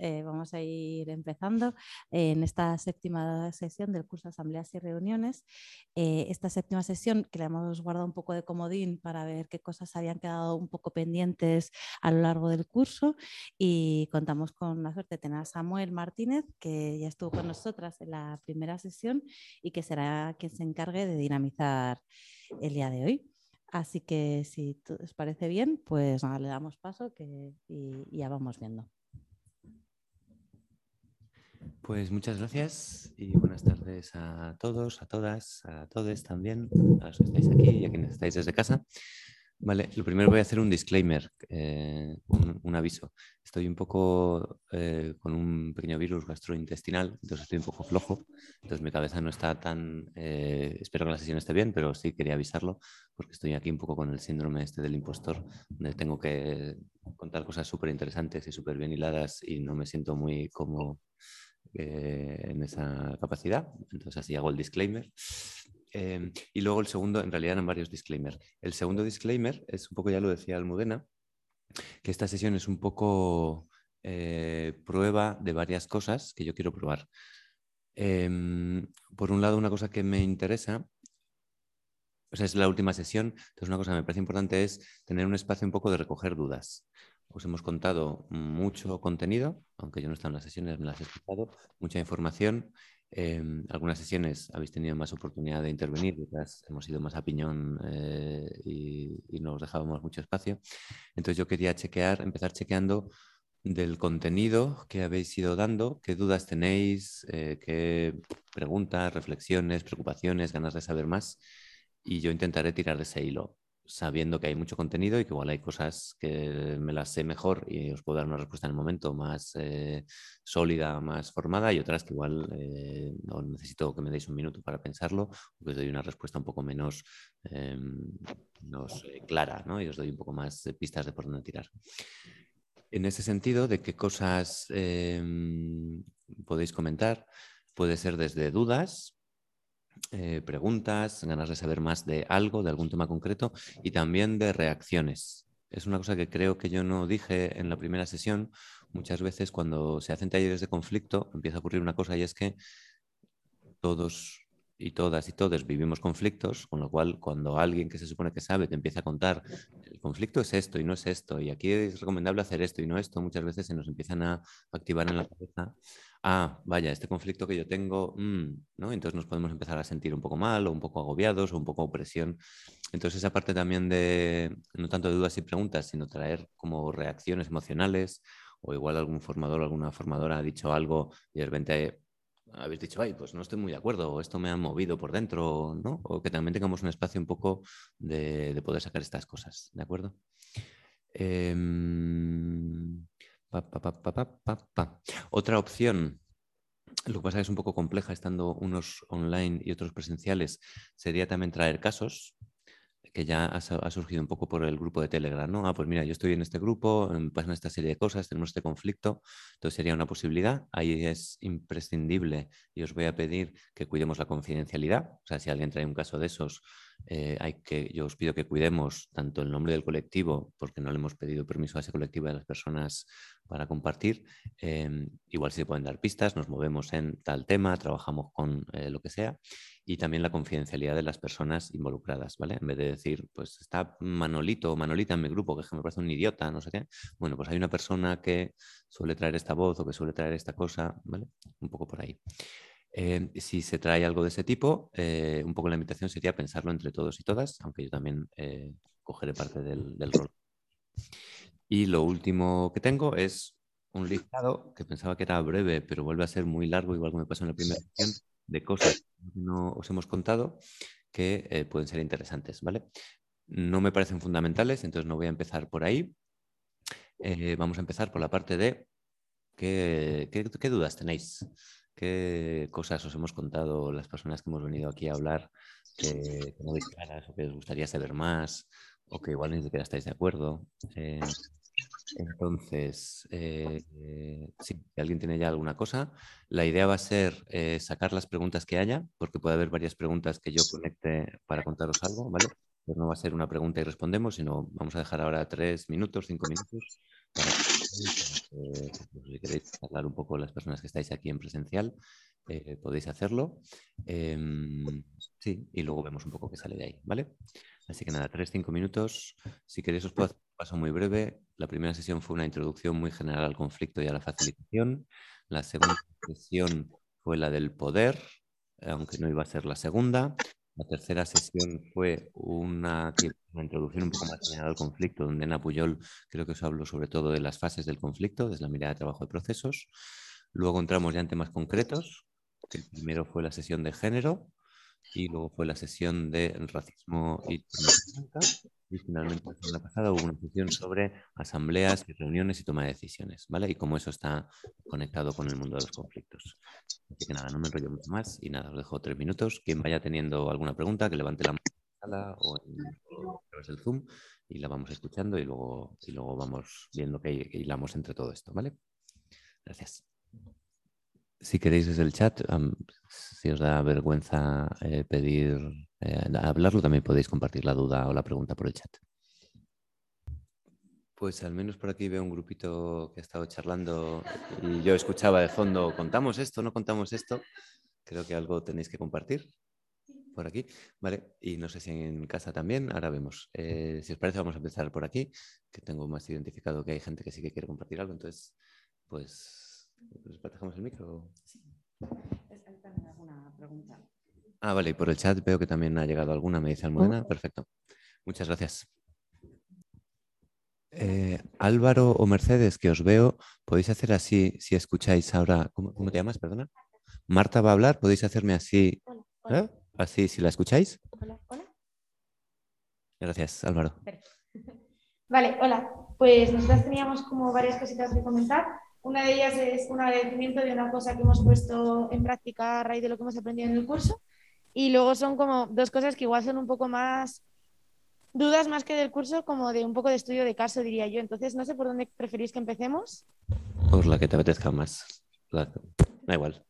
eh, vamos a ir empezando en esta séptima sesión del curso de Asambleas y Reuniones. Eh, esta séptima sesión que le hemos guardado un poco de comodín para ver qué cosas habían quedado un poco pendientes a lo largo del curso y contamos con la suerte de tener a Samuel Martínez, que ya estuvo con nosotras en la primera sesión y que será quien se encargue de dinamizar el día de hoy. Así que si os parece bien, pues le damos paso y, ya vamos viendo. Pues muchas gracias y buenas tardes a todos, a todas, a todos también, a los que estáis aquí y a quienes estáis desde casa. Vale, lo primero voy a hacer un disclaimer, eh, un, aviso. Estoy un poco eh, con un pequeño virus gastrointestinal, entonces estoy un poco flojo, entonces mi cabeza no está tan... Eh, espero que la sesión esté bien, pero sí quería avisarlo porque estoy aquí un poco con el síndrome este del impostor, donde tengo que contar cosas súper interesantes y súper bien hiladas y no me siento muy como en esa capacidad. Entonces así hago el disclaimer. Em, y luego el segundo, en realidad eran varios disclaimers. El segundo disclaimer es un poco, ya lo decía Almudena, que esta sesión es un poco eh, prueba de varias cosas que yo quiero probar. Em, por un lado, una cosa que me interesa, o sea, es la última sesión, entonces una cosa que me parece importante es tener un espacio un poco de recoger dudas. Os hemos contado mucho contenido, aunque yo no estaba en las sesiones, me las he escuchado, mucha información Em, algunas sesiones habéis tenido más oportunidad de intervenir, otras hemos ido más a piñón eh, y, nos dejábamos mucho espacio. Entonces yo quería chequear, empezar chequeando del contenido que habéis ido dando, qué dudas tenéis, eh, qué preguntas, reflexiones, preocupaciones, ganas de saber más. Y yo intentaré tirar ese hilo sabiendo que hay mucho contenido y que igual hay cosas que me las sé mejor y os puedo dar una respuesta en el momento más eh, sólida, más formada y otras que igual eh, no necesito que me deis un minuto para pensarlo o que os doy una respuesta un poco menos, eh, clara ¿no? y os doy un poco más pistas de por dónde tirar. En ese sentido, de qué cosas podéis comentar, puede ser desde dudas, eh, preguntas, ganas de saber más de algo, de algún tema concreto y también de reacciones. Es una cosa que creo que yo no dije en la primera sesión. Muchas veces cuando se hacen talleres de conflicto empieza a ocurrir una cosa y es que todos y todas y todos vivimos conflictos, con lo cual cuando alguien que se supone que sabe te empieza a contar el conflicto es esto y no es esto, y aquí es recomendable hacer esto y no esto, muchas veces se nos empiezan a activar en la cabeza ah, vaya, este conflicto que yo tengo, mm", ¿no? Entonces nos podemos empezar a sentir un poco mal o un poco agobiados o un poco opresión. Entonces esa parte también de, no tanto de dudas y preguntas, sino traer como reacciones emocionales o igual algún formador o alguna formadora ha dicho algo y de repente habéis dicho, ay, pues no estoy muy de acuerdo, o esto me ha movido por dentro, ¿no? O que también tengamos un espacio un poco de, poder sacar estas cosas, ¿de acuerdo? Em, otra opción, lo que pasa es que es un poco compleja estando unos online y otros presenciales, sería también traer casos que ya ha, surgido un poco por el grupo de Telegram, ¿no? Ah, pues mira, yo estoy en este grupo, me pasan esta serie de cosas, tenemos este conflicto, entonces sería una posibilidad. Ahí es imprescindible y os voy a pedir que cuidemos la confidencialidad. O sea, si alguien trae un caso de esos, eh, hay que, yo os pido que cuidemos tanto el nombre del colectivo, porque no le hemos pedido permiso a ese colectivo de las personas para compartir. Em, igual si se pueden dar pistas, nos movemos en tal tema, trabajamos con eh, lo que sea. Y también la confidencialidad de las personas involucradas, ¿vale? En vez de decir, pues está Manolito o Manolita en mi grupo, que, es que me parece un idiota, no sé qué. Bueno, pues hay una persona que suele traer esta voz o que suele traer esta cosa, ¿vale? Un poco por ahí. Eh, si se trae algo de ese tipo, eh, un poco la invitación sería pensarlo entre todos y todas, aunque yo también eh, cogeré parte del, rol. Y lo último que tengo es un listado que pensaba que era breve, pero vuelve a ser muy largo, igual que me pasó en la primera sesión, de cosas que no os hemos contado que pueden ser interesantes, ¿vale? No me parecen fundamentales, entonces no voy a empezar por ahí. vamos a empezar por la parte de qué dudas tenéis qué cosas os hemos contado las personas que hemos venido aquí a hablar que, no veis claras o que os gustaría saber más o que igual ni siquiera estáis de acuerdo. Eh, entonces, eh, si alguien tiene ya alguna cosa, la idea va a ser eh, sacar las preguntas que haya, porque puede haber varias preguntas que yo conecte para contaros algo, ¿vale? Pues no va a ser una pregunta y respondemos, sino vamos a dejar ahora tres minutos, cinco minutos para Si queréis hablar un poco las personas que estáis aquí en presencial, eh, podéis hacerlo. Em, sí, y luego vemos un poco qué sale de ahí, ¿vale? Así que nada, tres, cinco minutos. Si queréis os puedo hacer un paso muy breve. La primera sesión fue una introducción muy general al conflicto y a la facilitación. La segunda sesión fue la del poder, aunque no iba a ser la segunda. La tercera sesión fue una, introducción un poco más general al conflicto, donde Ana Puyol creo que os hablo sobre todo de las fases del conflicto, desde la mirada de trabajo de procesos. Luego entramos ya en temas concretos, el primero fue la sesión de género, y luego fue la sesión de racismo y y finalmente la semana pasada hubo una sesión sobre asambleas y reuniones y toma de decisiones, ¿vale? Y cómo eso está conectado con el mundo de los conflictos. Así que nada, no me enrollo mucho más y nada, os dejo tres minutos. Quien vaya teniendo alguna pregunta, que levante la mano o a través del Zoom y la vamos escuchando y luego, y luego vamos viendo que hilamos entre todo esto, ¿vale? Gracias. Si queréis desde el chat, si os da vergüenza eh, pedir eh, hablarlo, también podéis compartir la duda o la pregunta por el chat. Pues al menos por aquí veo un grupito que ha estado charlando y yo escuchaba de fondo, ¿contamos esto? ¿No contamos esto? Creo que algo tenéis que compartir por aquí, ¿vale? Y no sé si en casa también, ahora vemos. Eh, si os parece, vamos a empezar por aquí, que tengo más identificado que hay gente que sí que quiere compartir algo, entonces, pues ¿Les dejamos el micro? Sí. también alguna pregunta. Ah, vale, y por el chat veo que también ha llegado alguna, me dice Almudena. Perfecto. Muchas gracias. Eh, Álvaro o Mercedes, que os veo, podéis hacer así si escucháis ahora. ¿Cómo, te llamas? Perdona. Marta va a hablar, podéis hacerme así. ¿Eh? Así si la escucháis. Hola, hola. Gracias, Álvaro. Vale, hola. Pues nosotros teníamos como varias cositas que comentar. Una de ellas es un agradecimiento de una cosa que hemos puesto en práctica a raíz de lo que hemos aprendido en el curso. Y luego son como dos cosas que igual son un poco más dudas más que del curso, como de un poco de estudio de caso, diría yo. Entonces, no sé por dónde preferís que empecemos. Por la que te apetezca más. Da igual.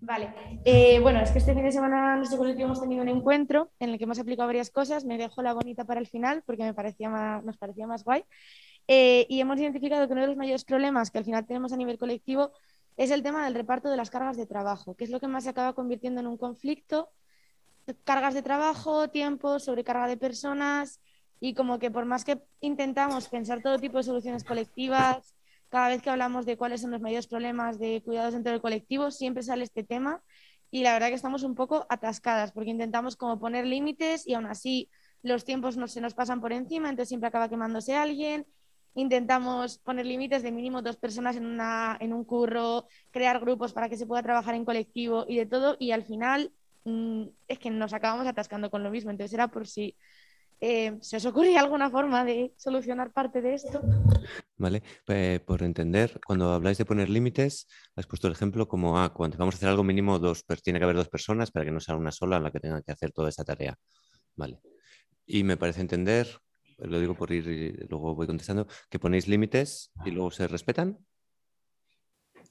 Vale. Eh, bueno, es que este fin de semana nuestro colectivo hemos tenido un encuentro en el que hemos aplicado varias cosas. Me dejo la bonita para el final porque me parecía más, nos parecía más guay. Eh, y hemos identificado que uno de los mayores problemas que al final tenemos a nivel colectivo es el tema del reparto de las cargas de trabajo, que es lo que más se acaba convirtiendo en un conflicto. Cargas de trabajo, tiempo, sobrecarga de personas y como que por más que intentamos pensar todo tipo de soluciones colectivas, cada vez que hablamos de cuáles son los mayores problemas de cuidados dentro del colectivo, siempre sale este tema y la verdad que estamos un poco atascadas porque intentamos como poner límites y aún así los tiempos no se nos pasan por encima, entonces siempre acaba quemándose alguien intentamos poner límites de mínimo dos personas en, una, en un curro, crear grupos para que se pueda trabajar en colectivo y de todo, y al final mm, es que nos acabamos atascando con lo mismo. Entonces era por si eh, se os ocurría alguna forma de solucionar parte de esto. Vale, pues, por entender, cuando habláis de poner límites, has puesto el ejemplo como, ah, cuando vamos a hacer algo mínimo, dos, tiene que haber dos personas para que no sea una sola la que tenga que hacer toda esa tarea. Vale. Y me parece entender lo digo por ir y luego voy contestando, que ponéis límites y luego se respetan. Eh,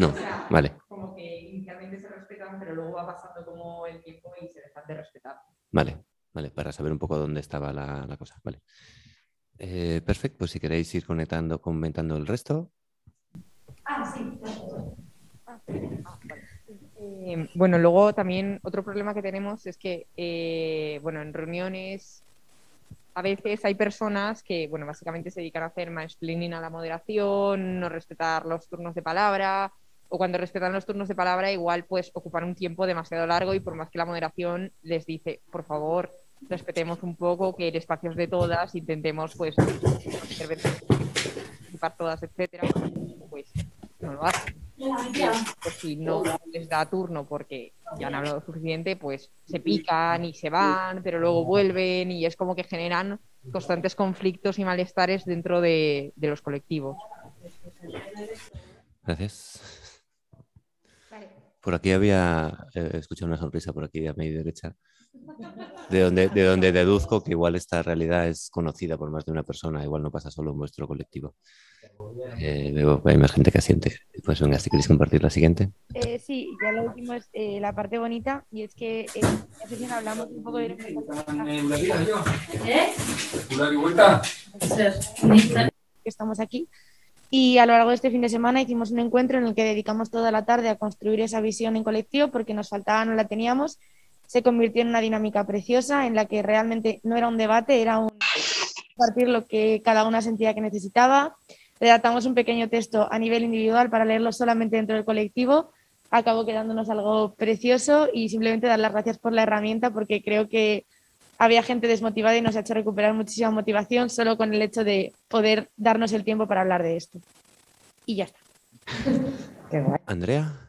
no. Vale. Como que inicialmente se respetan, pero luego va pasando como el tiempo y se dejan de respetar. Vale, vale, para saber un poco dónde estaba la, cosa. Vale. Eh, perfecto, pues si queréis ir conectando, comentando el resto. Ah, sí. Ah, vale. Eh, bueno, luego también otro problema que tenemos es que, eh, bueno, en reuniones a veces hay personas que, bueno, básicamente se dedican a hacer mansplaining a la moderación, no respetar los turnos de palabra, o cuando respetan los turnos de palabra igual pues ocupan un tiempo demasiado largo y por más que la moderación les dice, por favor, respetemos un poco, que el espacio es de todas, intentemos pues participar todas, etcétera, pues no lo hacen. Pues si no les da turno porque ya han hablado suficiente, pues se pican y se van, pero luego vuelven y es como que generan constantes conflictos y malestares dentro de, los colectivos. Gracias. Por aquí había, eh, escuchado una sonrisa por aquí a mi derecha, de donde, de donde deduzco que igual esta realidad es conocida por más de una persona, igual no pasa solo en vuestro colectivo. Eh, veo hay más gente que asiente. Pues venga, si queréis compartir la siguiente. Eh, sí, ya lo último es eh, la parte bonita y es que en esta sesión hablamos un poco de que estamos aquí y a lo largo de este fin de semana hicimos un encuentro en el que dedicamos toda la tarde a construir esa visión en colectivo porque nos faltaba, no la teníamos. Se convirtió en una dinámica preciosa en la que realmente no era un debate, era un compartir lo que cada una sentía que necesitaba. Redactamos un pequeño texto a nivel individual para leerlo solamente dentro del colectivo. Acabó quedándonos algo precioso y simplemente dar las gracias por la herramienta porque creo que había gente desmotivada y nos ha hecho recuperar muchísima motivación solo con el hecho de poder darnos el tiempo para hablar de esto. Y ya está. Andrea.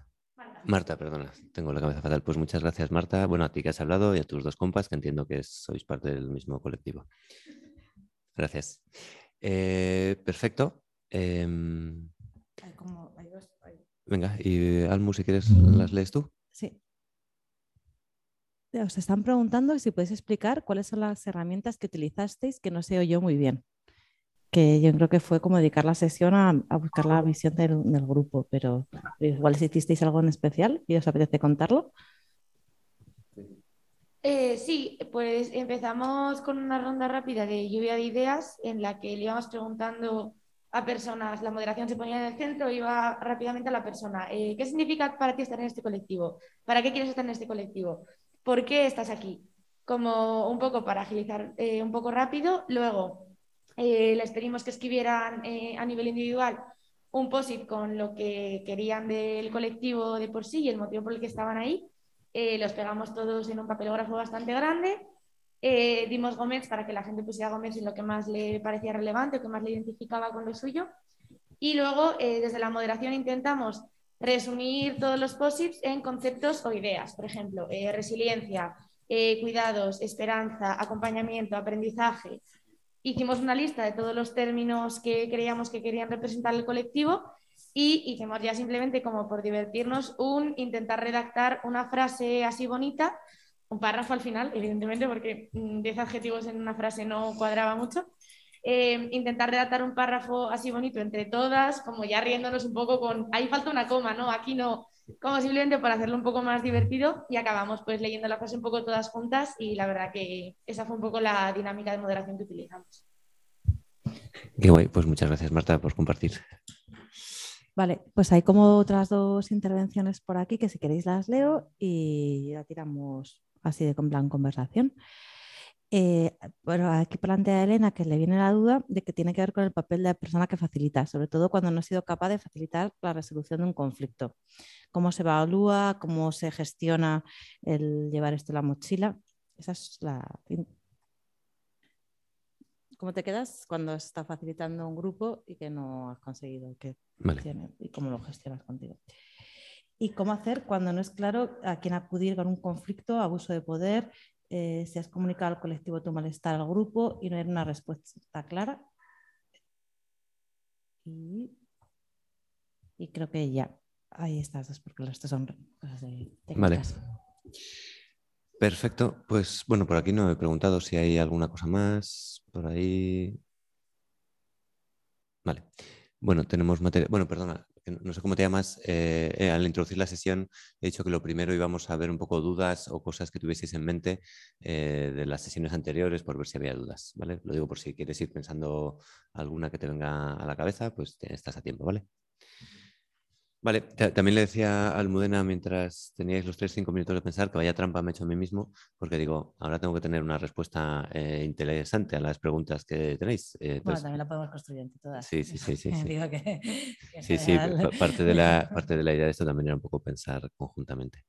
Marta, perdona, tengo la cabeza fatal. Pues muchas gracias, Marta. Bueno, a ti que has hablado y a tus dos compas, que entiendo que sois parte del mismo colectivo. Gracias. Eh, perfecto. Em, venga, y Almu, si quieres, las lees tú. Sí. Os están preguntando si podéis explicar cuáles son las herramientas que utilizasteis que no se oyó muy bien. Que yo creo que fue como dedicar la sesión a, buscar la visión del, grupo, pero igual si hicisteis algo en especial y os apetece contarlo. Eh, sí, pues empezamos con una ronda rápida de lluvia de ideas en la que le íbamos preguntando a personas, la moderación se ponía en el centro, iba rápidamente a la persona, eh, ¿qué significa para ti estar en este colectivo? ¿Para qué quieres estar en este colectivo? ¿Por qué estás aquí? Como un poco para agilizar eh, un poco rápido. Luego, les pedimos que escribieran a nivel individual un posit con lo que querían del colectivo de por sí y el motivo por el que estaban ahí. Eh, los pegamos todos en un papelógrafo bastante grande, eh, dimos Gómez para que la gente pusiera Gómez en lo que más le parecía relevante o que más le identificaba con lo suyo. Y luego, eh, desde la moderación, intentamos resumir todos los posits en conceptos o ideas. Por ejemplo, resiliencia, cuidados, esperanza, acompañamiento, aprendizaje. Hicimos una lista de todos los términos que creíamos que querían representar el colectivo y hicimos ya simplemente como por divertirnos un intentar redactar una frase así bonita, un párrafo al final, evidentemente, porque 10 adjetivos en una frase no cuadraba mucho. Eh, intentar redactar un párrafo así bonito entre todas, como ya riéndonos un poco con, ahí falta una coma, ¿no? Aquí no, como simplemente por hacerlo un poco más divertido y acabamos pues leyendo la frase un poco todas juntas y la verdad que esa fue un poco la dinámica de moderación que utilizamos. Qué guay, pues muchas gracias Marta por compartir. Vale, pues hay como otras dos intervenciones por aquí que si queréis las leo y ya tiramos así de con plan conversación. Eh, bueno, aquí plantea Elena que le viene la duda de que tiene que ver con el papel de la persona que facilita, sobre todo cuando no ha sido capaz de facilitar la resolución de un conflicto. ¿Cómo se evalúa? ¿Cómo se gestiona el llevar esto en la mochila? Esa es la ¿Cómo te quedas cuando está facilitando un grupo y que no has conseguido que funcione? Y cómo lo gestionas contigo. Y cómo hacer cuando no es claro a quién acudir con un conflicto, abuso de poder, eh, si has comunicado al colectivo tu malestar al grupo y no hay una respuesta clara. Y, creo que ya. Ahí estás, porque las son cosas de técnicas. Vale. Perfecto, pues bueno, por aquí no he preguntado si hay alguna cosa más por ahí. Vale. Bueno, tenemos materia. Bueno, perdona, no sé cómo te llamas. Eh, eh, al introducir la sesión he dicho que lo primero íbamos a ver un poco dudas o cosas que tuvieseis en mente eh, de las sesiones anteriores por ver si había dudas, ¿vale? Lo digo por si quieres ir pensando alguna que te venga a la cabeza, pues estás a tiempo, ¿vale? Vale, también le decía a Almudena mientras teníais los 3-5 minutos de pensar que vaya trampa me he hecho a mí mismo, porque digo, ahora tengo que tener una respuesta eh, interesante a las preguntas que tenéis. Eh, bueno, también la podemos construir entre todas. Sí, sí, sí. sí, sí. sí, parte, de la, parte de la idea de esto también era un poco pensar conjuntamente.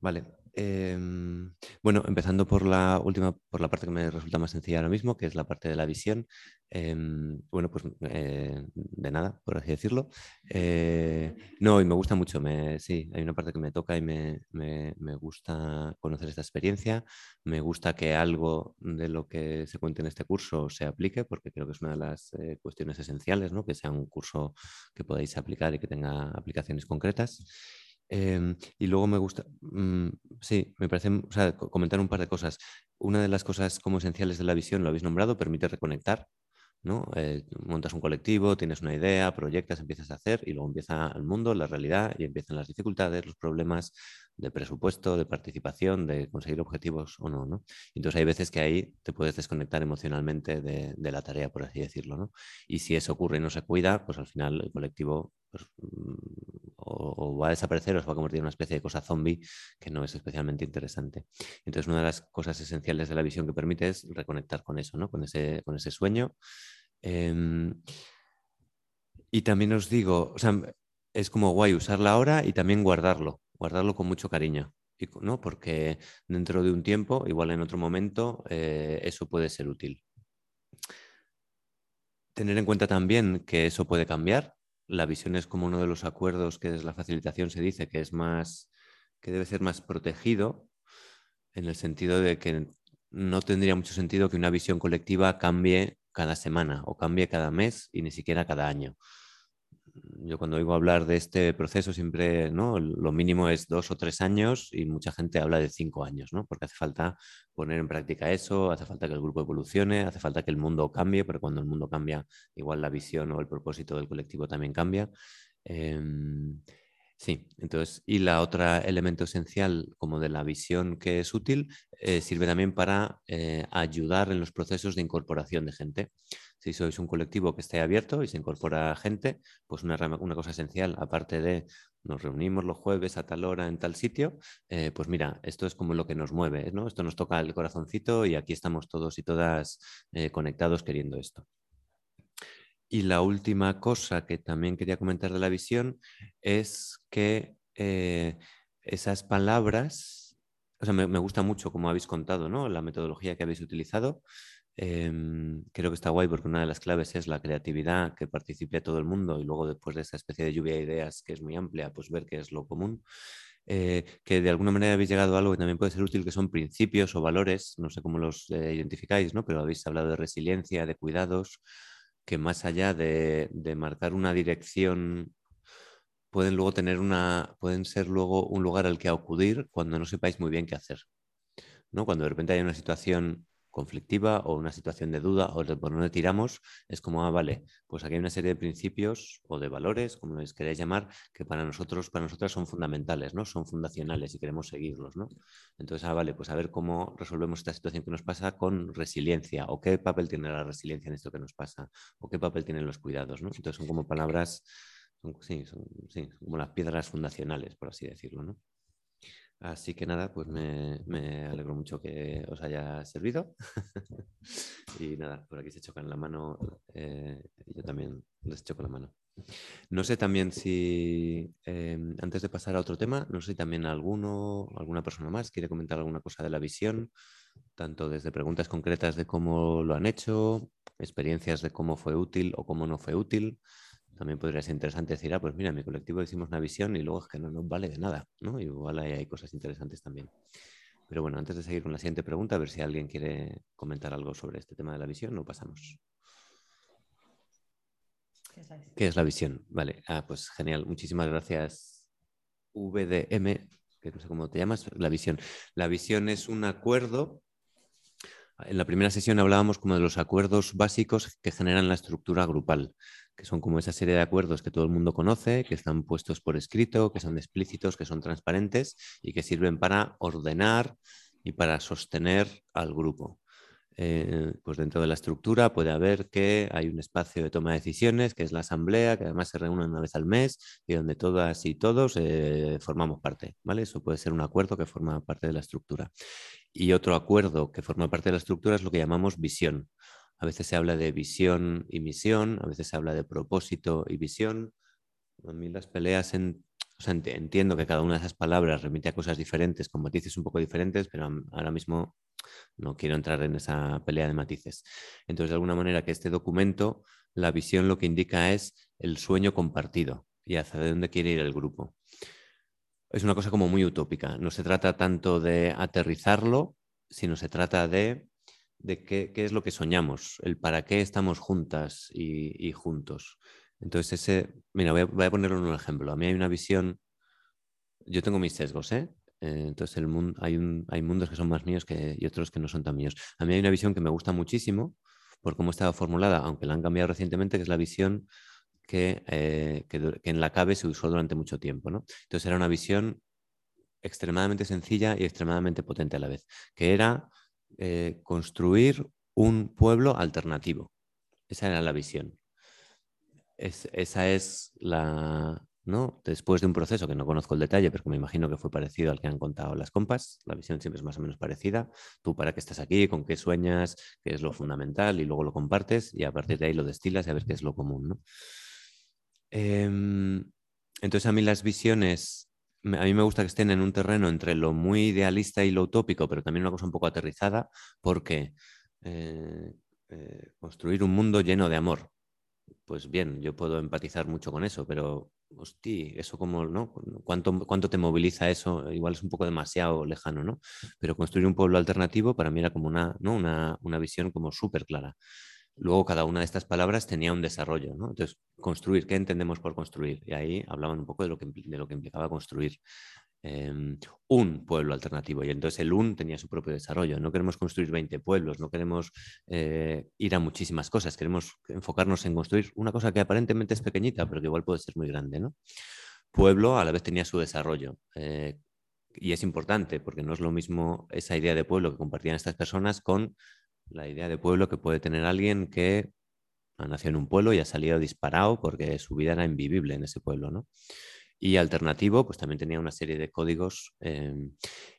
Vale, Em, bueno, empezando por la última, por la parte que me resulta más sencilla ahora mismo, que es la parte de la visión. Em, bueno, pues eh, de nada, por así decirlo. Eh, no, y me gusta mucho, me, sí, hay una parte que me toca y me, gusta conocer esta experiencia. Me gusta que algo de lo que se cuente en este curso se aplique, porque creo que es una de las eh, cuestiones esenciales, ¿no? que sea un curso que podáis aplicar y que tenga aplicaciones concretas. Em, y luego me gusta, mm, sí, me parece, o sea, comentar un par de cosas. Una de las cosas como esenciales de la visión, lo habéis nombrado, permite reconectar, ¿no? Eh, montas un colectivo, tienes una idea, proyectas, empiezas a hacer y luego empieza el mundo, la realidad y empiezan las dificultades, los problemas de presupuesto, de participación, de conseguir objetivos o no, ¿no? Entonces hay veces que ahí te puedes desconectar emocionalmente de, de la tarea, por así decirlo, ¿no? Y si eso ocurre y no se cuida, pues al final el colectivo pues, o, va a desaparecer o se va a convertir en una especie de cosa zombie que no es especialmente interesante. Entonces, una de las cosas esenciales de la visión que permite es reconectar con eso, ¿no? con, ese, con ese sueño. Em, y también os digo, es como guay usarla ahora y también guardarlo, guardarlo con mucho cariño. ¿no? Porque dentro de un tiempo, igual en otro momento, eh, eso puede ser útil. Tener en cuenta también que eso puede cambiar, la visión es como uno de los acuerdos que desde la facilitación se dice que es más, que debe ser más protegido, en el sentido de que no tendría mucho sentido que una visión colectiva cambie cada semana o cambie cada mes y ni siquiera cada año yo cuando oigo hablar de este proceso siempre, ¿no? Lo mínimo es dos o tres años y mucha gente habla de cinco años, ¿no? Porque hace falta poner en práctica eso, hace falta que el grupo evolucione, hace falta que el mundo cambie, pero cuando el mundo cambia, igual la visión o el propósito del colectivo también cambia. Em, sí, entonces, y la otra elemento esencial como de la visión que es útil, eh, sirve también para eh, ayudar en los procesos de incorporación de gente si sois un colectivo que esté abierto y se incorpora gente, pues una, cosa esencial, aparte de nos reunimos los jueves a tal hora en tal sitio, eh, pues mira, esto es como lo que nos mueve, ¿no? Esto nos toca el corazoncito y aquí estamos todos y todas eh, conectados queriendo esto. Y la última cosa que también quería comentar de la visión es que eh, esas palabras, o sea, me, me, gusta mucho como habéis contado, ¿no? La metodología que habéis utilizado, Em, creo que está guay porque una de las claves es la creatividad, que participe todo el mundo y luego después de esa especie de lluvia de ideas que es muy amplia, pues ver qué es lo común. Eh, que de alguna manera habéis llegado a algo que también puede ser útil, que son principios o valores, no sé cómo los eh, identificáis, ¿no? pero habéis hablado de resiliencia, de cuidados, que más allá de, de marcar una dirección pueden luego tener una, pueden ser luego un lugar al que acudir cuando no sepáis muy bien qué hacer. ¿no? Cuando de repente hay una situación conflictiva o una situación de duda o por dónde tiramos, es como, ah, vale, pues aquí hay una serie de principios o de valores, como les queréis llamar, que para nosotros, para nosotras son fundamentales, ¿no? Son fundacionales y queremos seguirlos, ¿no? Entonces, ah, vale, pues a ver cómo resolvemos esta situación que nos pasa con resiliencia o qué papel tiene la resiliencia en esto que nos pasa o qué papel tienen los cuidados, ¿no? Entonces son como palabras, sí, son, sí, como las piedras fundacionales, por así decirlo, ¿no? Así que nada, pues me, alegro mucho que os haya servido. y nada, por aquí se chocan la mano eh, yo también les choco la mano. No sé también si, em, antes de pasar a otro tema, no sé si también alguno, alguna persona más quiere comentar alguna cosa de la visión, tanto desde preguntas concretas de cómo lo han hecho, experiencias de cómo fue útil o cómo no fue útil también podría ser interesante decir, ah, pues mira, en mi colectivo hicimos una visión y luego es que no nos vale de nada, ¿no? Igual hay, hay cosas interesantes también. Pero bueno, antes de seguir con la siguiente pregunta, a ver si alguien quiere comentar algo sobre este tema de la visión, lo pasamos. ¿Qué es la visión? Vale, ah, pues genial, muchísimas gracias. VDM, que no sé cómo te llamas, la visión. La visión es un acuerdo en la primera sesión hablábamos como de los acuerdos básicos que generan la estructura grupal que son como esa serie de acuerdos que todo el mundo conoce, que están puestos por escrito, que son explícitos, que son transparentes y que sirven para ordenar y para sostener al grupo. Eh, pues dentro de la estructura puede haber que hay un espacio de toma de decisiones, que es la asamblea, que además se reúne una vez al mes y donde todas y todos eh, formamos parte. ¿vale? Eso puede ser un acuerdo que forma parte de la estructura. Y otro acuerdo que forma parte de la estructura es lo que llamamos visión a veces se habla de visión y misión, a veces se habla de propósito y visión. A mí las peleas, en, entiendo que cada una de esas palabras remite a cosas diferentes, con matices un poco diferentes, pero ahora mismo no quiero entrar en esa pelea de matices. Entonces, de alguna manera, que este documento, la visión lo que indica es el sueño compartido y hacia dónde quiere ir el grupo. Es una cosa como muy utópica. No se trata tanto de aterrizarlo, sino se trata de de qué, es lo que soñamos, el para qué estamos juntas y, juntos. Entonces, ese, mira, voy a, ponerlo en un ejemplo. A mí hay una visión yo tengo mis sesgos, ¿eh? Eh, entonces el mundo, hay, hay mundos que son más míos que, y otros que no son tan míos. A mí hay una visión que me gusta muchísimo por cómo estaba formulada, aunque la han cambiado recientemente, que es la visión que, eh, que, en la CABE se usó durante mucho tiempo. ¿no? Entonces era una visión extremadamente sencilla y extremadamente potente a la vez, que era eh, construir un pueblo alternativo. Esa era la visión. esa es la, ¿no? Después de un proceso que no conozco el detalle, pero que me imagino que fue parecido al que han contado las compas, la visión siempre es más o menos parecida. Tú para qué estás aquí, con qué sueñas, qué es lo fundamental y luego lo compartes y a partir de ahí lo destilas y a ver qué es lo común, em, entonces a mí las visiones, a mí me gusta que estén en un terreno entre lo muy idealista y lo utópico, pero también una cosa un poco aterrizada, porque eh, eh, construir un mundo lleno de amor, pues bien, yo puedo empatizar mucho con eso, pero hostia, eso como, ¿no? ¿Cuánto, ¿Cuánto te moviliza eso? Igual es un poco demasiado lejano, ¿no? Pero construir un pueblo alternativo para mí era como una, ¿no? una, una visión como súper clara. Luego cada una de estas palabras tenía un desarrollo, ¿no? Entonces, construir, ¿qué entendemos por construir? Y ahí hablaban un poco de lo que, implicaba construir. Em, un pueblo alternativo. Y entonces el UN tenía su propio desarrollo. No queremos construir 20 pueblos, no queremos eh, ir a muchísimas cosas, queremos enfocarnos en construir una cosa que aparentemente es pequeñita, pero que igual puede ser muy grande. ¿no? Pueblo a la vez tenía su desarrollo. Eh, y es importante porque no es lo mismo esa idea de pueblo que compartían estas personas con la idea de pueblo que puede tener alguien que ha nacido en un pueblo y ha salido disparado porque su vida era invivible en ese pueblo, ¿no? y alternativo, pues también tenía una serie de códigos. Em,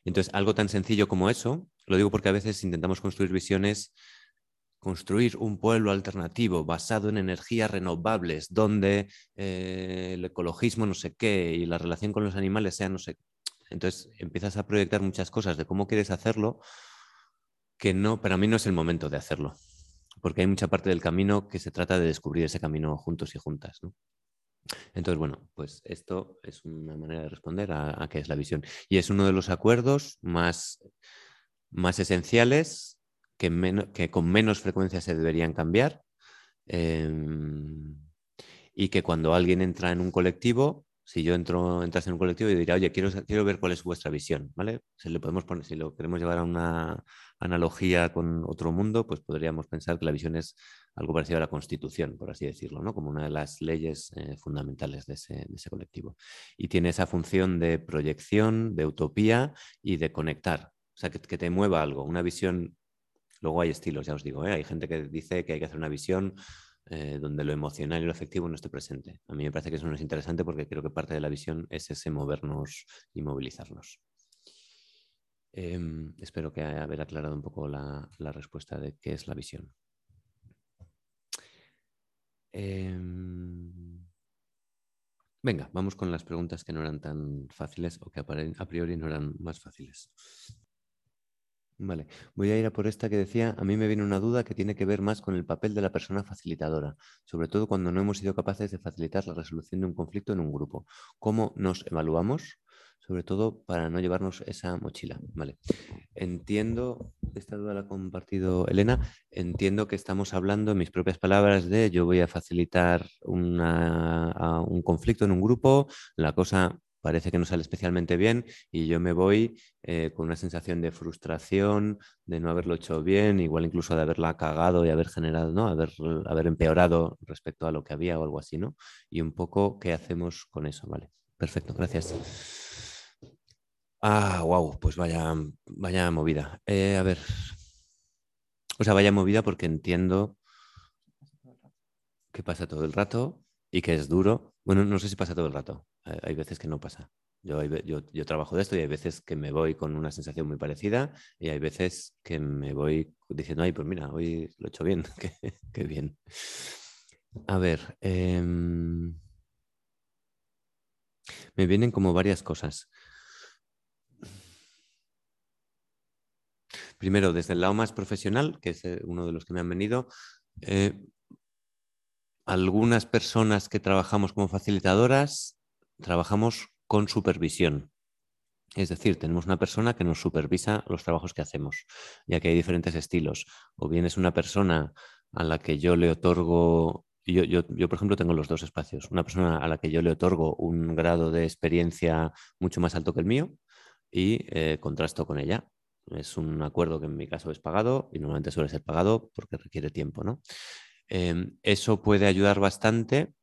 entonces, algo tan sencillo como eso, lo digo porque a veces intentamos construir visiones, construir un pueblo alternativo basado en energías renovables, donde eh, el ecologismo no sé qué y la relación con los animales sea no sé Entonces, empiezas a proyectar muchas cosas de cómo quieres hacerlo, que no, para mí no es el momento de hacerlo, porque hay mucha parte del camino que se trata de descubrir ese camino juntos y juntas. ¿no? Entonces, bueno, pues esto es una manera de responder a, qué es la visión. Y es uno de los acuerdos más, más esenciales que, que con menos frecuencia se deberían cambiar em, y que cuando alguien entra en un colectivo, si yo entro, entras en un colectivo y diría, oye, quiero, quiero ver cuál es vuestra visión, ¿vale? Si, le podemos poner, si lo queremos llevar a una analogía con otro mundo, pues podríamos pensar que la visión es algo parecido a la Constitución, por así decirlo, ¿no? como una de las leyes eh, fundamentales de ese, colectivo. Y tiene esa función de proyección, de utopía y de conectar, o sea, que, te mueva algo, una visión. Luego hay estilos, ya os digo, ¿eh? hay gente que dice que hay que hacer una visión eh, donde lo emocional y lo afectivo no esté presente. A mí me parece que eso no es interesante porque creo que parte de la visión es ese movernos y movilizarnos. Em, espero que haber aclarado un poco la, respuesta de qué es la visión. Em, venga, vamos con las preguntas que no eran tan fáciles o que a priori no eran más fáciles. Vale, voy a ir a por esta que decía, a mí me viene una duda que tiene que ver más con el papel de la persona facilitadora, sobre todo cuando no hemos sido capaces de facilitar la resolución de un conflicto en un grupo. ¿Cómo nos evaluamos? sobre todo para no llevarnos esa mochila. Vale. Entiendo, esta duda la ha compartido Elena, entiendo que estamos hablando en mis propias palabras de yo voy a facilitar un conflicto en un grupo, la cosa parece que no sale especialmente bien y yo me voy eh, con una sensación de frustración, de no haberlo hecho bien, igual incluso de haberla cagado y haber generado, ¿no? Haber, haber empeorado respecto a lo que había o algo así, ¿no? Y un poco qué hacemos con eso, ¿vale? Perfecto, gracias. Ah, wow, pues vaya, vaya movida. Eh, a ver. O sea, vaya movida porque entiendo que pasa todo el rato y que es duro. Bueno, no sé si pasa todo el rato. Hay veces que no pasa. Yo, yo, trabajo de esto y hay veces que me voy con una sensación muy parecida y hay veces que me voy diciendo, ay, pues mira, hoy lo he hecho bien, qué, bien. A ver, em, me vienen como varias cosas. primero, desde el lado más profesional, que es eh, uno de los que me han venido, eh, algunas personas que trabajamos como facilitadoras trabajamos con supervisión. Es decir, tenemos una persona que nos supervisa los trabajos que hacemos, ya que hay diferentes estilos. O bien es una persona a la que yo le otorgo yo, yo, yo, por ejemplo, tengo los dos espacios. Una persona a la que yo le otorgo un grado de experiencia mucho más alto que el mío y eh, contrasto con ella. Es un acuerdo que en mi caso es pagado y normalmente suele ser pagado porque requiere tiempo. ¿no? Em, eso puede ayudar bastante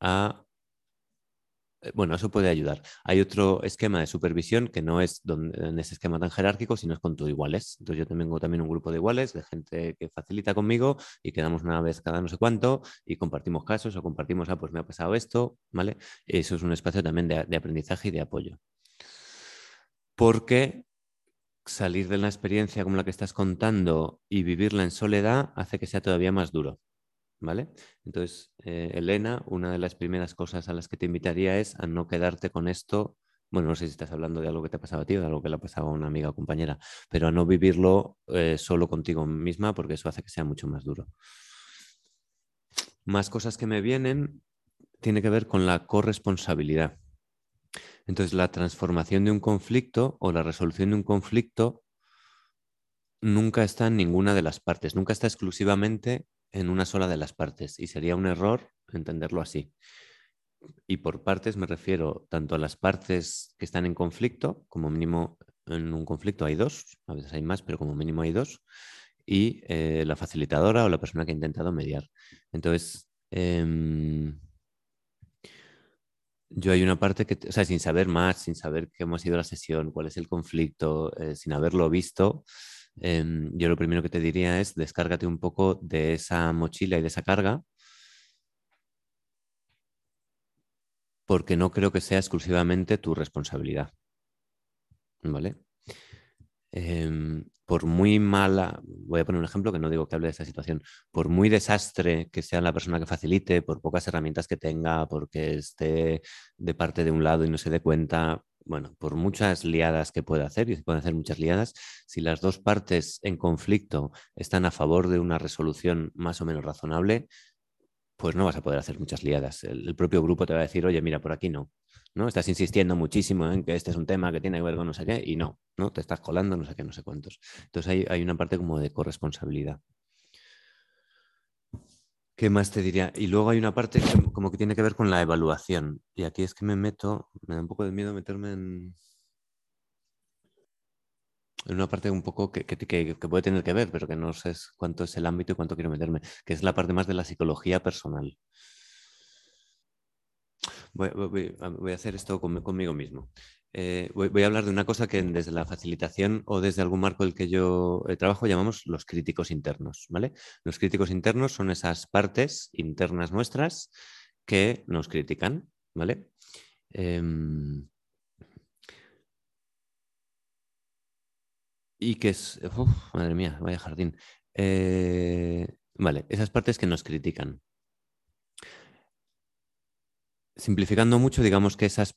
a eh, bueno, eso puede ayudar. Hay otro esquema de supervisión que no es en ese esquema tan jerárquico, sino es con tu iguales. Entonces yo tengo también un grupo de iguales, de gente que facilita conmigo y quedamos una vez cada no sé cuánto y compartimos casos o compartimos, ah, pues me ha pasado esto, ¿vale? Eso es un espacio también de, de aprendizaje y de apoyo. Porque salir de una experiencia como la que estás contando y vivirla en soledad hace que sea todavía más duro. ¿Vale? Entonces, eh, Elena, una de las primeras cosas a las que te invitaría es a no quedarte con esto. Bueno, no sé si estás hablando de algo que te ha pasado a ti o de algo que le ha pasado a una amiga o compañera, pero a no vivirlo eh, solo contigo misma porque eso hace que sea mucho más duro. Más cosas que me vienen tiene que ver con la corresponsabilidad. Entonces, la transformación de un conflicto o la resolución de un conflicto nunca está en ninguna de las partes, nunca está exclusivamente en una sola de las partes y sería un error entenderlo así. Y por partes me refiero tanto a las partes que están en conflicto, como mínimo en un conflicto hay dos, a veces hay más, pero como mínimo hay dos, y eh, la facilitadora o la persona que ha intentado mediar. Entonces, em, yo hay una parte que, o sea, sin saber más, sin saber cómo ha sido la sesión, cuál es el conflicto, eh, sin haberlo visto, Em, yo lo primero que te diría es descárgate un poco de esa mochila y de esa carga, porque no creo que sea exclusivamente tu responsabilidad. ¿Vale? Em, por muy mala, voy a poner un ejemplo que no digo que hable de esta situación, por muy desastre que sea la persona que facilite, por pocas herramientas que tenga, porque esté de parte de un lado y no se dé cuenta, bueno, por muchas liadas que pueda hacer, y se pueden hacer muchas liadas, si las dos partes en conflicto están a favor de una resolución más o menos razonable, pues no vas a poder hacer muchas liadas. El, propio grupo te va a decir, oye, mira, por aquí no. ¿no? Estás insistiendo muchísimo en que este es un tema que tiene que ver con no sé qué, y no, ¿no? Te estás colando no sé qué, no sé cuántos. Entonces hay, hay una parte como de corresponsabilidad. ¿Qué más te diría? Y luego hay una parte como que tiene que ver con la evaluación. Y aquí es que me meto, me da un poco de miedo meterme en, una parte un poco que, puede tener que ver, pero que no sé cuánto es el ámbito y cuánto quiero meterme, que es la parte más de la psicología personal. Voy, a hacer esto conmigo mismo. Eh, voy, a hablar de una cosa que desde la facilitación o desde algún marco del que yo eh, trabajo llamamos los críticos internos. ¿vale? Los críticos internos son esas partes internas nuestras que nos critican. ¿vale? Em, y que es... madre mía, vaya jardín. Eh, vale, esas partes que nos critican simplificando mucho, digamos que esas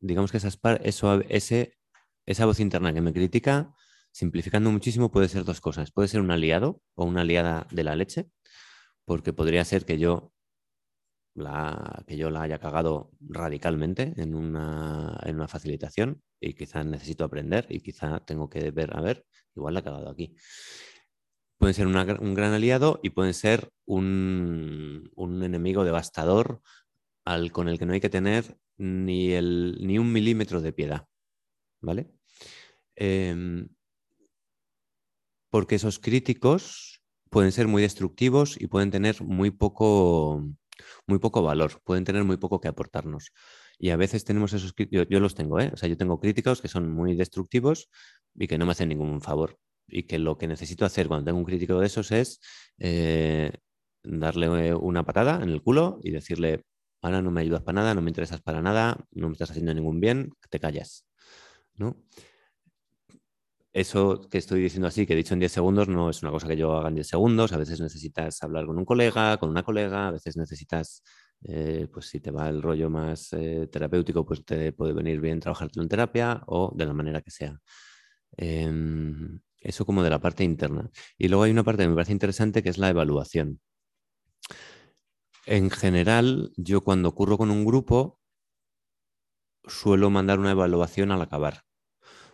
digamos que esas eso, ese, esa voz interna que me critica, simplificando muchísimo, puede ser dos cosas. Puede ser un aliado o una aliada de la leche, porque podría ser que yo la, que yo la haya cagado radicalmente en una, en una facilitación y quizá necesito aprender y quizá tengo que ver, a ver, igual la he cagado aquí. Pueden ser un gran aliado y pueden ser un, un enemigo devastador con el que no hay que tener ni, el, ni un milímetro de piedad. ¿Vale? Em, porque esos críticos pueden ser muy destructivos y pueden tener muy poco, muy poco valor, pueden tener muy poco que aportarnos. Y a veces tenemos esos yo, yo los tengo, ¿eh? O sea, yo tengo críticos que son muy destructivos y que no me hacen ningún favor. Y que lo que necesito hacer cuando tengo un crítico de esos es eh, darle una patada en el culo y decirle, ahora no me ayudas para nada, no me interesas para nada, no me estás haciendo ningún bien, te callas. ¿no? Eso que estoy diciendo así, que he dicho en 10 segundos, no es una cosa que yo haga en 10 segundos. A veces necesitas hablar con un colega, con una colega, a veces necesitas, eh, pues si te va el rollo más eh, terapéutico, pues te puede venir bien trabajarte en terapia o de la manera que sea. Em, eso como de la parte interna. Y luego hay una parte que me parece interesante que es la evaluación. En general, yo cuando ocurro con un grupo, suelo mandar una evaluación al acabar,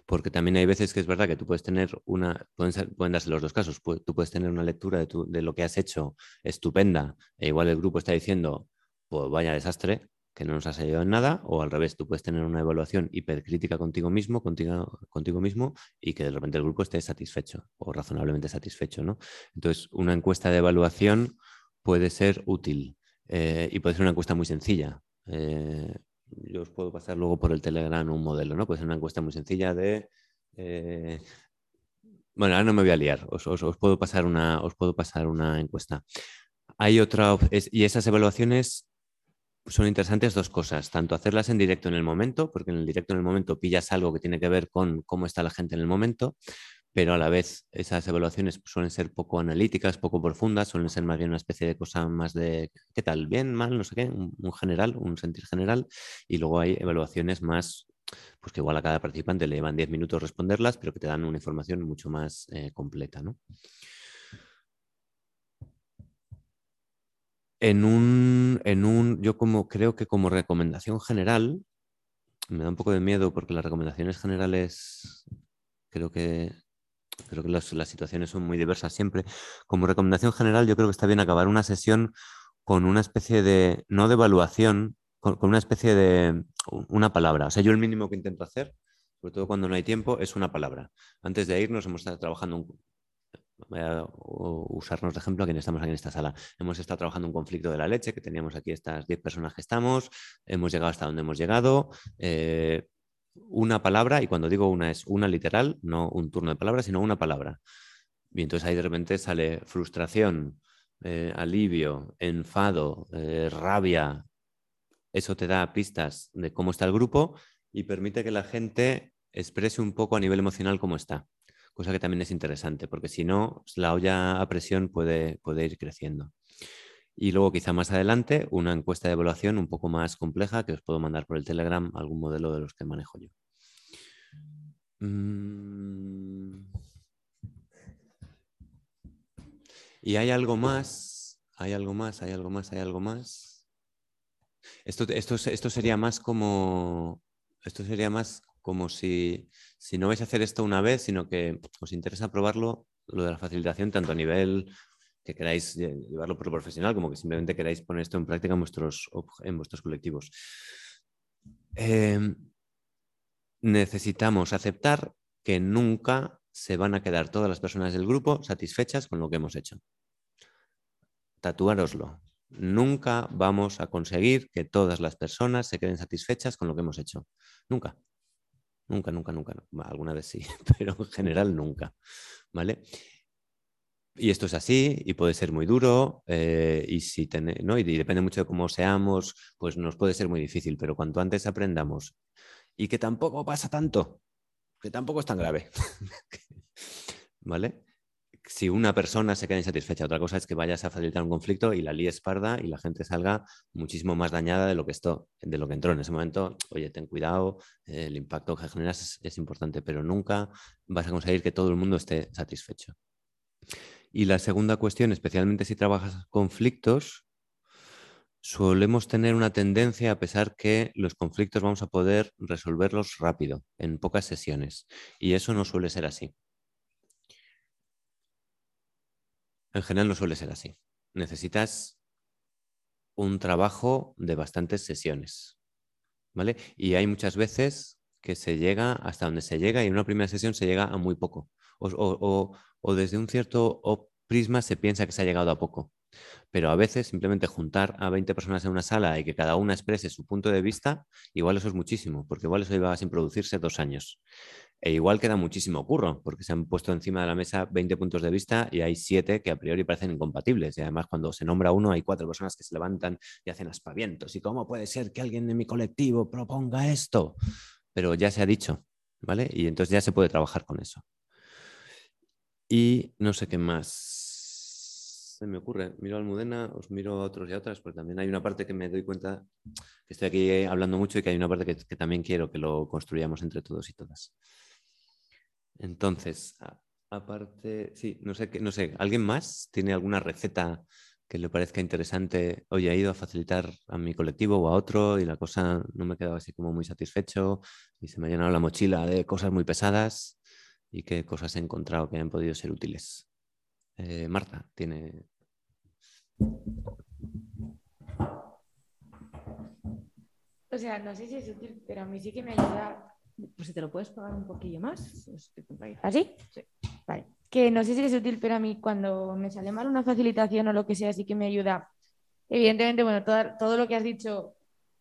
porque también hay veces que es verdad que tú puedes tener una, pueden, pueden darse los dos casos, tú puedes tener una lectura de, de, lo que has hecho estupenda, e igual el grupo está diciendo, pues vaya desastre, que no nos has ayudado en nada, o al revés, tú puedes tener una evaluación hipercrítica contigo mismo, contigo, contigo mismo, y que de repente el grupo esté satisfecho o razonablemente satisfecho, ¿no? Entonces, una encuesta de evaluación puede ser útil eh, y puede ser una encuesta muy sencilla. Eh, yo os puedo pasar luego por el Telegram un modelo, ¿no? Puede ser una encuesta muy sencilla de... Eh, bueno, ahora no me voy a liar, os, puedo, pasar una, os puedo pasar una encuesta. Hay otra, y esas evaluaciones son interesantes dos cosas, tanto hacerlas en directo en el momento, porque en el directo en el momento pillas algo que tiene que ver con cómo está la gente en el momento, pero a la vez esas evaluaciones suelen ser poco analíticas, poco profundas, suelen ser más bien una especie de cosa más de qué tal, bien, mal, no sé qué, un, general, un sentir general, y luego hay evaluaciones más, pues que igual a cada participante le llevan 10 minutos responderlas, pero que te dan una información mucho más eh, completa, ¿no? En un, en un, yo como creo que como recomendación general, me da un poco de miedo porque las recomendaciones generales creo que creo que las, situaciones son muy diversas siempre. Como recomendación general, yo creo que está bien acabar una sesión con una especie de, no de evaluación, con, una especie de una palabra. O sea, yo el mínimo que intento hacer, sobre todo cuando no hay tiempo, es una palabra. Antes de irnos hemos estado trabajando voy a usarnos de ejemplo a quienes estamos aquí en esta sala. Hemos estado trabajando un conflicto de la leche, que teníamos aquí estas 10 personas que estamos, hemos llegado hasta donde hemos llegado. Eh, una palabra, y cuando digo una es una literal, no un turno de palabras, sino una palabra. Y entonces ahí de repente sale frustración, eh, alivio, enfado, eh, rabia. Eso te da pistas de cómo está el grupo y permite que la gente exprese un poco a nivel emocional cómo está cosa que también es interesante, porque si no, la olla a presión puede, puede ir creciendo. Y luego quizá más adelante una encuesta de evaluación un poco más compleja que os puedo mandar por el Telegram algún modelo de los que manejo yo. Mm. Y hay algo más, hay algo más, hay algo más, hay algo más. Esto, esto, esto sería más como, esto sería más como si, si no vais a hacer esto una vez, sino que os interesa probarlo, lo de la facilitación, tanto a nivel que queráis llevarlo por profesional, como que simplemente queráis poner esto en práctica en vuestros, en vuestros colectivos. Em, necesitamos aceptar que nunca se van a quedar todas las personas del grupo satisfechas con lo que hemos hecho. Tatuároslo. Nunca vamos a conseguir que todas las personas se queden satisfechas con lo que hemos hecho. Nunca. Nunca, nunca, nunca. Alguna vez sí, pero en general nunca. ¿Vale? Y esto es así y puede ser muy duro eh, y, si ¿no? y depende mucho de cómo seamos, pues nos puede ser muy difícil, pero cuanto antes aprendamos y que tampoco pasa tanto, que tampoco es tan grave, ¿vale? si una persona se queda insatisfecha, otra cosa es que vayas a facilitar un conflicto y la líes parda y la gente salga muchísimo más dañada de lo que, esto, de lo que entró en ese momento. Oye, ten cuidado, el impacto que generas es, importante, pero nunca vas a conseguir que todo el mundo esté satisfecho. Y la segunda cuestión, especialmente si trabajas conflictos, solemos tener una tendencia, a pesar que los conflictos vamos a poder resolverlos rápido, en pocas sesiones. Y eso no suele ser así. En general no suele ser así. Necesitas un trabajo de bastantes sesiones. ¿Vale? Y hay muchas veces que se llega hasta donde se llega y en una primera sesión se llega a muy poco. O, desde un cierto prisma se piensa que se ha llegado a poco. Pero a veces simplemente juntar a 20 personas en una sala y que cada una exprese su punto de vista, igual eso es muchísimo, porque igual eso iba sin producirse dos años. E igual queda muchísimo curro, porque se han puesto encima de la mesa 20 puntos de vista y hay 7 que a priori parecen incompatibles. Y además, cuando se nombra uno, hay cuatro personas que se levantan y hacen aspavientos. ¿Y cómo puede ser que alguien de mi colectivo proponga esto? Pero ya se ha dicho, ¿vale? Y entonces ya se puede trabajar con eso. Y no sé qué más se me ocurre. Miro a Almudena, os miro a otros y a otras, porque también hay una parte que me doy cuenta que estoy aquí hablando mucho y que hay una parte que, también quiero que lo construyamos entre todos y todas. Entonces, aparte, sí, no sé, no sé, ¿alguien más tiene alguna receta que le parezca interesante, oye, he ido a facilitar a mi colectivo o a otro y la cosa no me he quedado así como muy satisfecho y se me ha llenado la mochila de cosas muy pesadas y qué cosas he encontrado que han podido ser útiles. Eh, Marta tiene... O sea, no sé si es útil, pero a mí sí que me ayuda. Pues si te lo puedes pagar un poquillo más. pues, ¿Así? Sí. Vale. Que no sé si es útil, pero a mí cuando me sale mal una facilitación o lo que sea, sí que me ayuda. Evidentemente, bueno, todo, todo lo que has dicho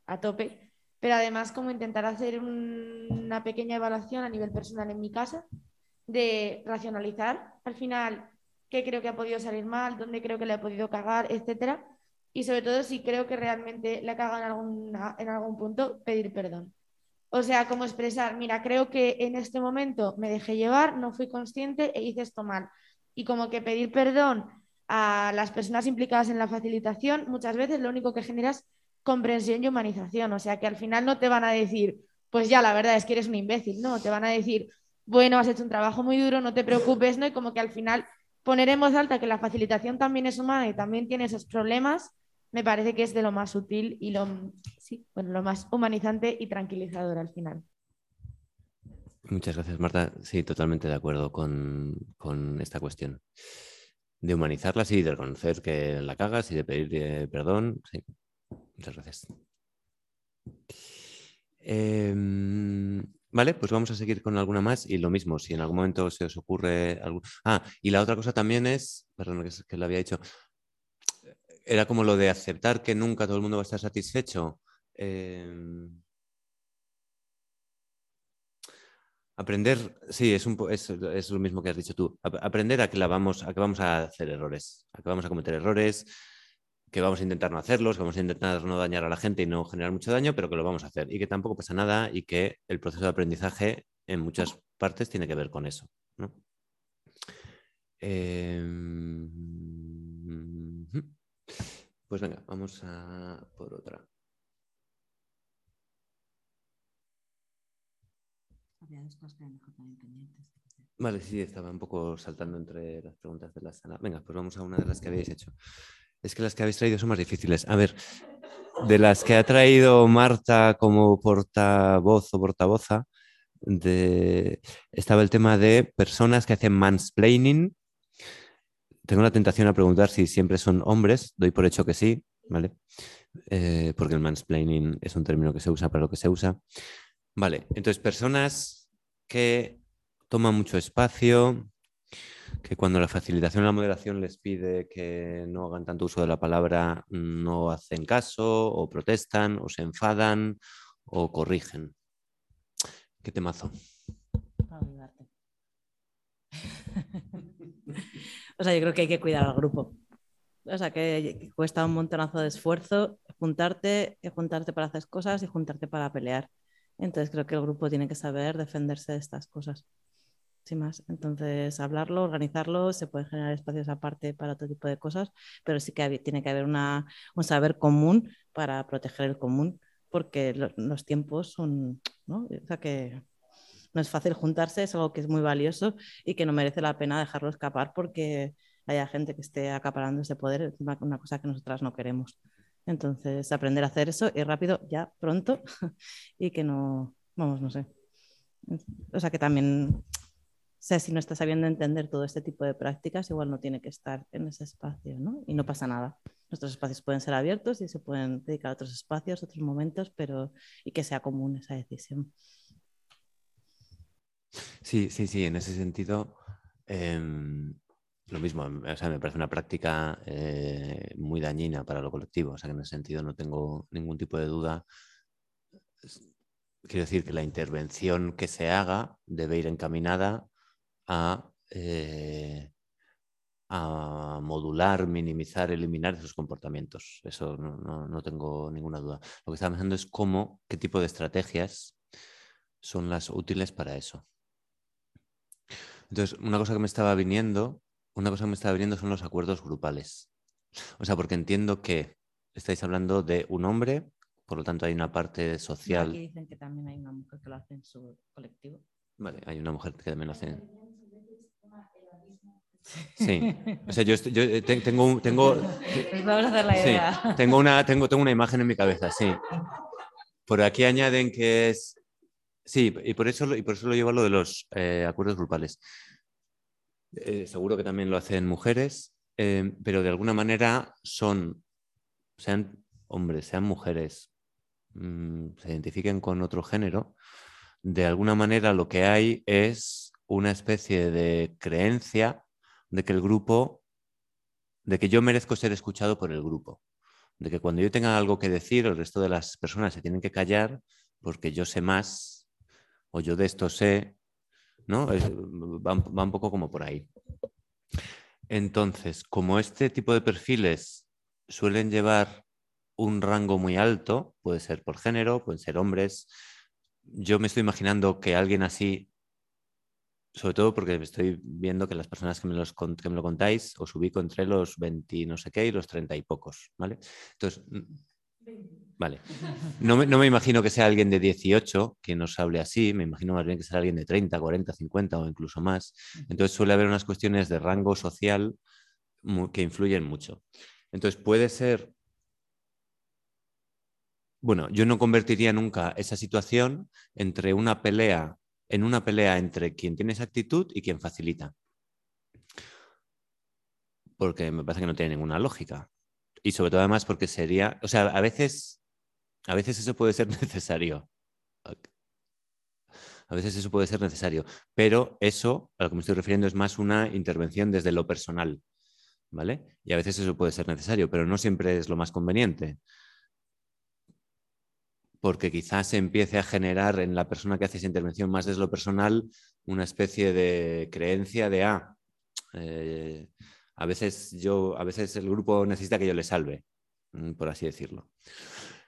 a tope, pero además como intentar hacer un- una pequeña evaluación a nivel personal en mi casa, de racionalizar al final qué creo que ha podido salir mal, dónde creo que le he podido cagar, etcétera. Y sobre todo si creo que realmente le he cagado en, alguna- en algún punto, pedir perdón. O sea, como expresar, mira, creo que en este momento me dejé llevar, no fui consciente e hice esto mal. Y como que pedir perdón a las personas implicadas en la facilitación, muchas veces lo único que genera es comprensión y humanización. O sea, que al final no te van a decir, pues ya, la verdad es que eres un imbécil, no, te van a decir, bueno, has hecho un trabajo muy duro, no te preocupes, ¿no? Y como que al final poner en voz alta que la facilitación también es humana y también tiene esos problemas, me parece que es de lo más útil y lo, bueno, lo más humanizante y tranquilizador al final. Muchas gracias, Marta. Sí, totalmente de acuerdo con, con esta cuestión. De humanizarla, sí, de reconocer que la cagas y de pedir eh, perdón. Sí. Muchas gracias. Em, vale, pues vamos a seguir con alguna más y lo mismo, si en algún momento se os ocurre algo. Ah, y la otra cosa también es, perdón, que, que lo había dicho, era como lo de aceptar que nunca todo el mundo va a estar satisfecho. Em, Aprender, sí, es, un, es, es lo mismo que has dicho tú. Ap- Aprender a que, la vamos, a que vamos a hacer errores, a que vamos a cometer errores, que vamos a intentar no hacerlos, que vamos a intentar no dañar a la gente y no generar mucho daño, pero que lo vamos a hacer y que tampoco pasa nada y que el proceso de aprendizaje en muchas partes tiene que ver con eso. ¿no? Em. Pues venga, vamos a por otra. Había dos cosas que mejor también pendientes. Vale, sí, estaba un poco saltando entre las preguntas de la sala. Venga, pues vamos a una de las que habéis hecho. Es que las que habéis traído son más difíciles. A ver, de las que ha traído Marta como portavoz o portavoza, de... estaba el tema de personas que hacen mansplaining. Tengo la tentación a preguntar si siempre son hombres, doy por hecho que sí, ¿vale? Eh, porque el mansplaining es un término que se usa para lo que se usa. Vale, entonces personas que toman mucho espacio, que cuando la facilitación y la moderación les pide que no hagan tanto uso de la palabra, no hacen caso, o protestan, o se enfadan, o corrigen. ¿Qué temazo? O sea, yo creo que hay que cuidar al grupo. O sea, que, cuesta un montonazo de esfuerzo juntarte, juntarte para hacer cosas y juntarte para pelear. Entonces creo que el grupo tiene que saber defenderse de estas cosas. Sin más. Entonces, hablarlo, organizarlo, se pueden generar espacios aparte para otro tipo de cosas, pero sí que hab- tiene que haber una, un saber común para proteger el común, porque lo- los tiempos son, ¿no? O sea, que no es fácil juntarse, es algo que es muy valioso y que no merece la pena dejarlo escapar porque haya gente que esté acaparando ese poder, una, cosa que nosotras no queremos. Entonces, aprender a hacer eso y rápido, ya, pronto, y que no, vamos, no sé. O sea, que también, sea, si no está sabiendo entender todo este tipo de prácticas, igual no tiene que estar en ese espacio, ¿no? Y no pasa nada. Nuestros espacios pueden ser abiertos y se pueden dedicar a otros espacios, otros momentos, pero y que sea común esa decisión. Sí, sí, sí, en ese sentido, em, lo mismo, o sea, me parece una práctica eh, muy dañina para lo colectivo, o sea, que en ese sentido no tengo ningún tipo de duda. Quiero decir que la intervención que se haga debe ir encaminada a, eh, a modular, minimizar, eliminar esos comportamientos. Eso no, no- no tengo ninguna duda. Lo que estaba pensando es cómo, qué tipo de estrategias son las útiles para eso. Entonces, una cosa que me estaba viniendo, una cosa que me estaba viniendo son los acuerdos grupales. O sea, porque entiendo que estáis hablando de un hombre, por lo tanto hay una parte social. Aquí dicen que también hay una mujer que lo hace en su colectivo. Vale, hay una mujer que también lo hace. Sí. O sea, yo, tengo, tengo, vamos a hacer la Sí, idea. tengo una, tengo, tengo una imagen en mi cabeza, sí. Por aquí añaden que es. Sí, y por eso, lo- y por eso lo llevo a lo de los eh, acuerdos grupales. Eh, seguro que también lo hacen mujeres, eh, pero de alguna manera son, sean hombres, sean mujeres, mm, se identifiquen con otro género, de alguna manera lo que hay es una especie de creencia de que el grupo, de que yo merezco ser escuchado por el grupo de que cuando yo tenga algo que decir, el resto de las personas se tienen que callar porque yo sé más o yo de esto sé, ¿no? Va, va un poco como por ahí. Entonces, como este tipo de perfiles suelen llevar un rango muy alto, puede ser por género, pueden ser hombres, yo me estoy imaginando que alguien así, sobre todo porque estoy viendo que las personas que me, los, que me lo contáis, os ubico entre los 20 y no sé qué y los 30 y pocos, ¿vale? Entonces, mm, vale. No me, no me imagino que sea alguien de 18 que nos hable así, me imagino más bien que será alguien de 30, 40, 50 o incluso más. Entonces suele haber unas cuestiones de rango social que influyen mucho. Entonces puede ser... Bueno, yo no convertiría nunca esa situación entre una pelea, en una pelea entre quien tiene esa actitud y quien facilita. Porque me parece que no tiene ninguna lógica. Y sobre todo además porque sería, o sea, a veces, a veces eso puede ser necesario. A veces eso puede ser necesario, pero eso a lo que me estoy refiriendo es más una intervención desde lo personal, ¿vale? Y a veces eso puede ser necesario, pero no siempre es lo más conveniente. Porque quizás se empiece a generar en la persona que hace esa intervención más desde lo personal una especie de creencia de, ah, eh, a veces yo, a veces el grupo necesita que yo le salve, mm, por así decirlo.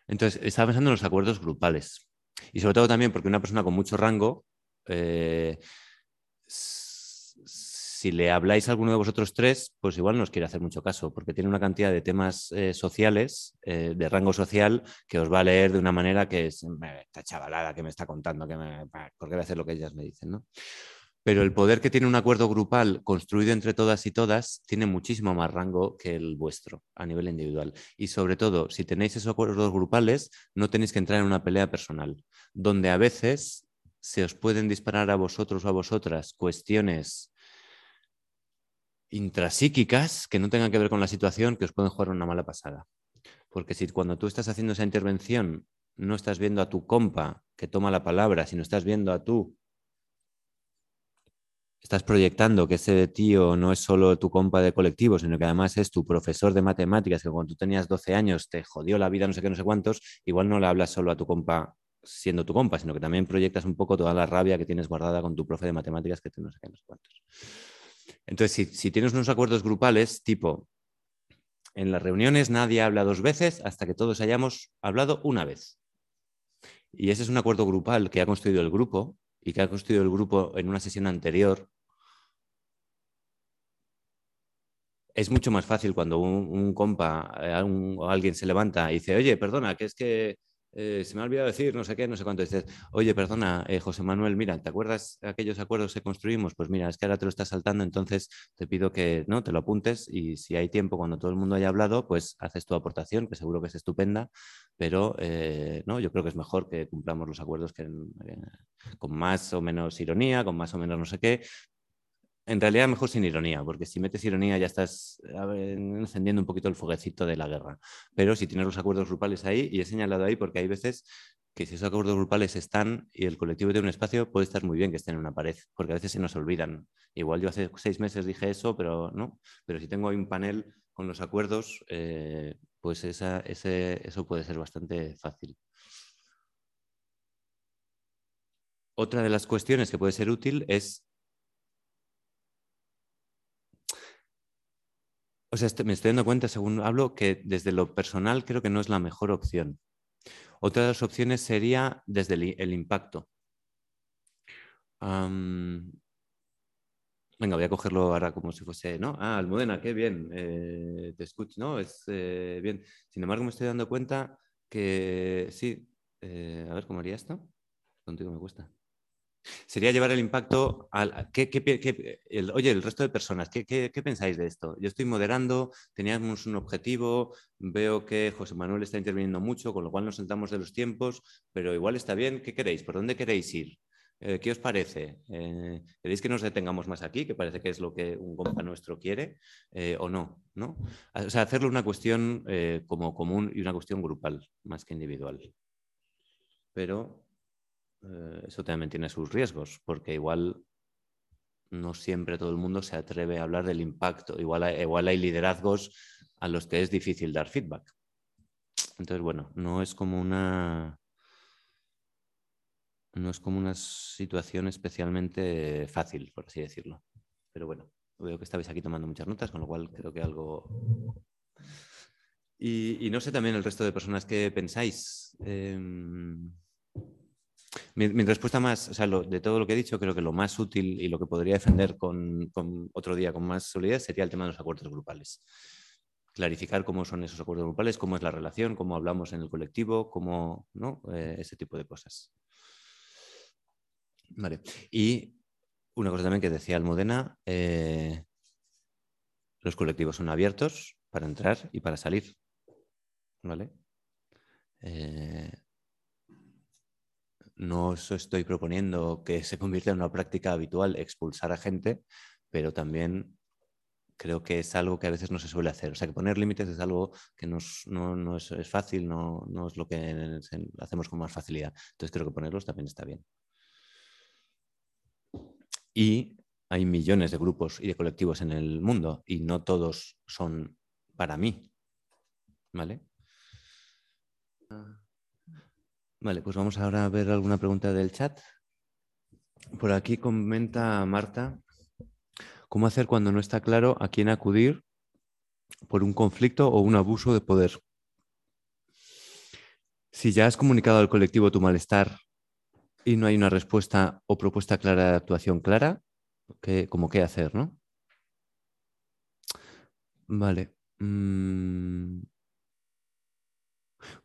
Entonces, estaba pensando en los acuerdos grupales. Y sobre todo también porque una persona con mucho rango, eh, si le habláis a alguno de vosotros tres, pues igual no os quiere hacer mucho caso, porque tiene una cantidad de temas eh, sociales, eh, de rango social, que os va a leer de una manera que es "Eh, esta chavalada que me está contando, que me, pa, ¿por qué voy a hacer lo que ellas me dicen? ¿no? Pero el poder que tiene un acuerdo grupal construido entre todas y todas tiene muchísimo más rango que el vuestro a nivel individual. Y sobre todo, si tenéis esos acuerdos grupales, no tenéis que entrar en una pelea personal, donde a veces se os pueden disparar a vosotros o a vosotras cuestiones intrapsíquicas que no tengan que ver con la situación que os pueden jugar una mala pasada. Porque si cuando tú estás haciendo esa intervención no estás viendo a tu compa que toma la palabra, sino estás viendo a tú estás proyectando que ese tío no es solo tu compa de colectivo, sino que además es tu profesor de matemáticas, que cuando tú tenías 12 años te jodió la vida, no sé qué, no sé cuántos, igual no le hablas solo a tu compa siendo tu compa, sino que también proyectas un poco toda la rabia que tienes guardada con tu profe de matemáticas que te no sé qué, no sé cuántos. Entonces, si, si tienes unos acuerdos grupales, tipo, en las reuniones nadie habla dos veces hasta que todos hayamos hablado una vez. Y ese es un acuerdo grupal que ha construido el grupo y que ha construido el grupo en una sesión anterior, es mucho más fácil cuando un, compa eh, o alguien se levanta y dice, oye, perdona, que es que eh, se me ha olvidado decir no sé qué, no sé cuánto. Dices, oye, perdona, eh, José Manuel, mira, ¿te acuerdas de aquellos acuerdos que construimos? Pues mira, es que ahora te lo estás saltando, entonces te pido que no te lo apuntes y si hay tiempo cuando todo el mundo haya hablado, pues haces tu aportación, que seguro que es estupenda, pero eh, no, yo creo que es mejor que cumplamos los acuerdos que, con más o menos ironía, con más o menos no sé qué, en realidad mejor sin ironía, porque si metes ironía ya estás encendiendo un poquito el fueguecito de la guerra. Pero si tienes los acuerdos grupales ahí, y he señalado ahí porque hay veces que si esos acuerdos grupales están y el colectivo tiene un espacio, puede estar muy bien que estén en una pared, porque a veces se nos olvidan. Igual yo hace seis meses dije eso, pero no. Pero si tengo ahí un panel con los acuerdos, eh, pues eso puede ser bastante fácil. Otra de las cuestiones que puede ser útil es O sea, me estoy dando cuenta, según hablo, que desde lo personal creo que no es la mejor opción. Otra de las opciones sería desde el, impacto. Venga, voy a cogerlo ahora como si fuese, ¿no? Ah, Almudena, qué bien, eh, te escucho, ¿no? Es eh, bien. Sin embargo, me estoy dando cuenta que sí. eh, a ver, ¿cómo haría esto? Contigo me cuesta. Sería llevar el impacto al... ¿qué, qué, qué, el, oye, el resto de personas, ¿qué, ¿qué, pensáis de esto? Yo estoy moderando, teníamos un objetivo, veo que José Manuel está interviniendo mucho, con lo cual nos sentamos de los tiempos, pero igual está bien, ¿qué queréis? ¿Por dónde queréis ir? Eh, ¿Qué os parece? Eh, ¿Queréis que nos detengamos más aquí, que parece que es lo que un compa nuestro quiere, eh, o no, no? O sea, hacerlo una cuestión como común y una cuestión grupal, más que individual. Pero eso también tiene sus riesgos, porque igual no siempre todo el mundo se atreve a hablar del impacto. Igual igual hay liderazgos a los que es difícil dar feedback. Entonces, bueno, no es como una no es como una situación especialmente fácil, por así decirlo. Pero bueno, veo que estabais aquí tomando muchas notas, con lo cual creo que algo... Y, no sé también el resto de personas que pensáis. Em, mi, respuesta más, o sea, de todo lo que he dicho, creo que lo más útil y lo que podría defender con, otro día con más solidez sería el tema de los acuerdos grupales. Clarificar cómo son esos acuerdos grupales, cómo es la relación, cómo hablamos en el colectivo, cómo, ¿no? Eh, ese tipo de cosas. Vale. Y una cosa también que decía Almudena, eh, los colectivos son abiertos para entrar y para salir. ¿Vale? Eh, no os estoy proponiendo que se convierta en una práctica habitual expulsar a gente, pero también creo que es algo que a veces no se suele hacer. O sea, que poner límites es algo que no, es, fácil, no, no, es lo que hacemos con más facilidad. Entonces creo que ponerlos también está bien. Y hay millones de grupos y de colectivos en el mundo y no todos son para mí. ¿Vale? Vale, pues vamos ahora a ver alguna pregunta del chat. Por aquí comenta Marta, ¿cómo hacer cuando no está claro a quién acudir por un conflicto o un abuso de poder? Si ya has comunicado al colectivo tu malestar y no hay una respuesta o propuesta clara de actuación clara, ¿qué, como qué hacer, ¿no? Vale. Mm.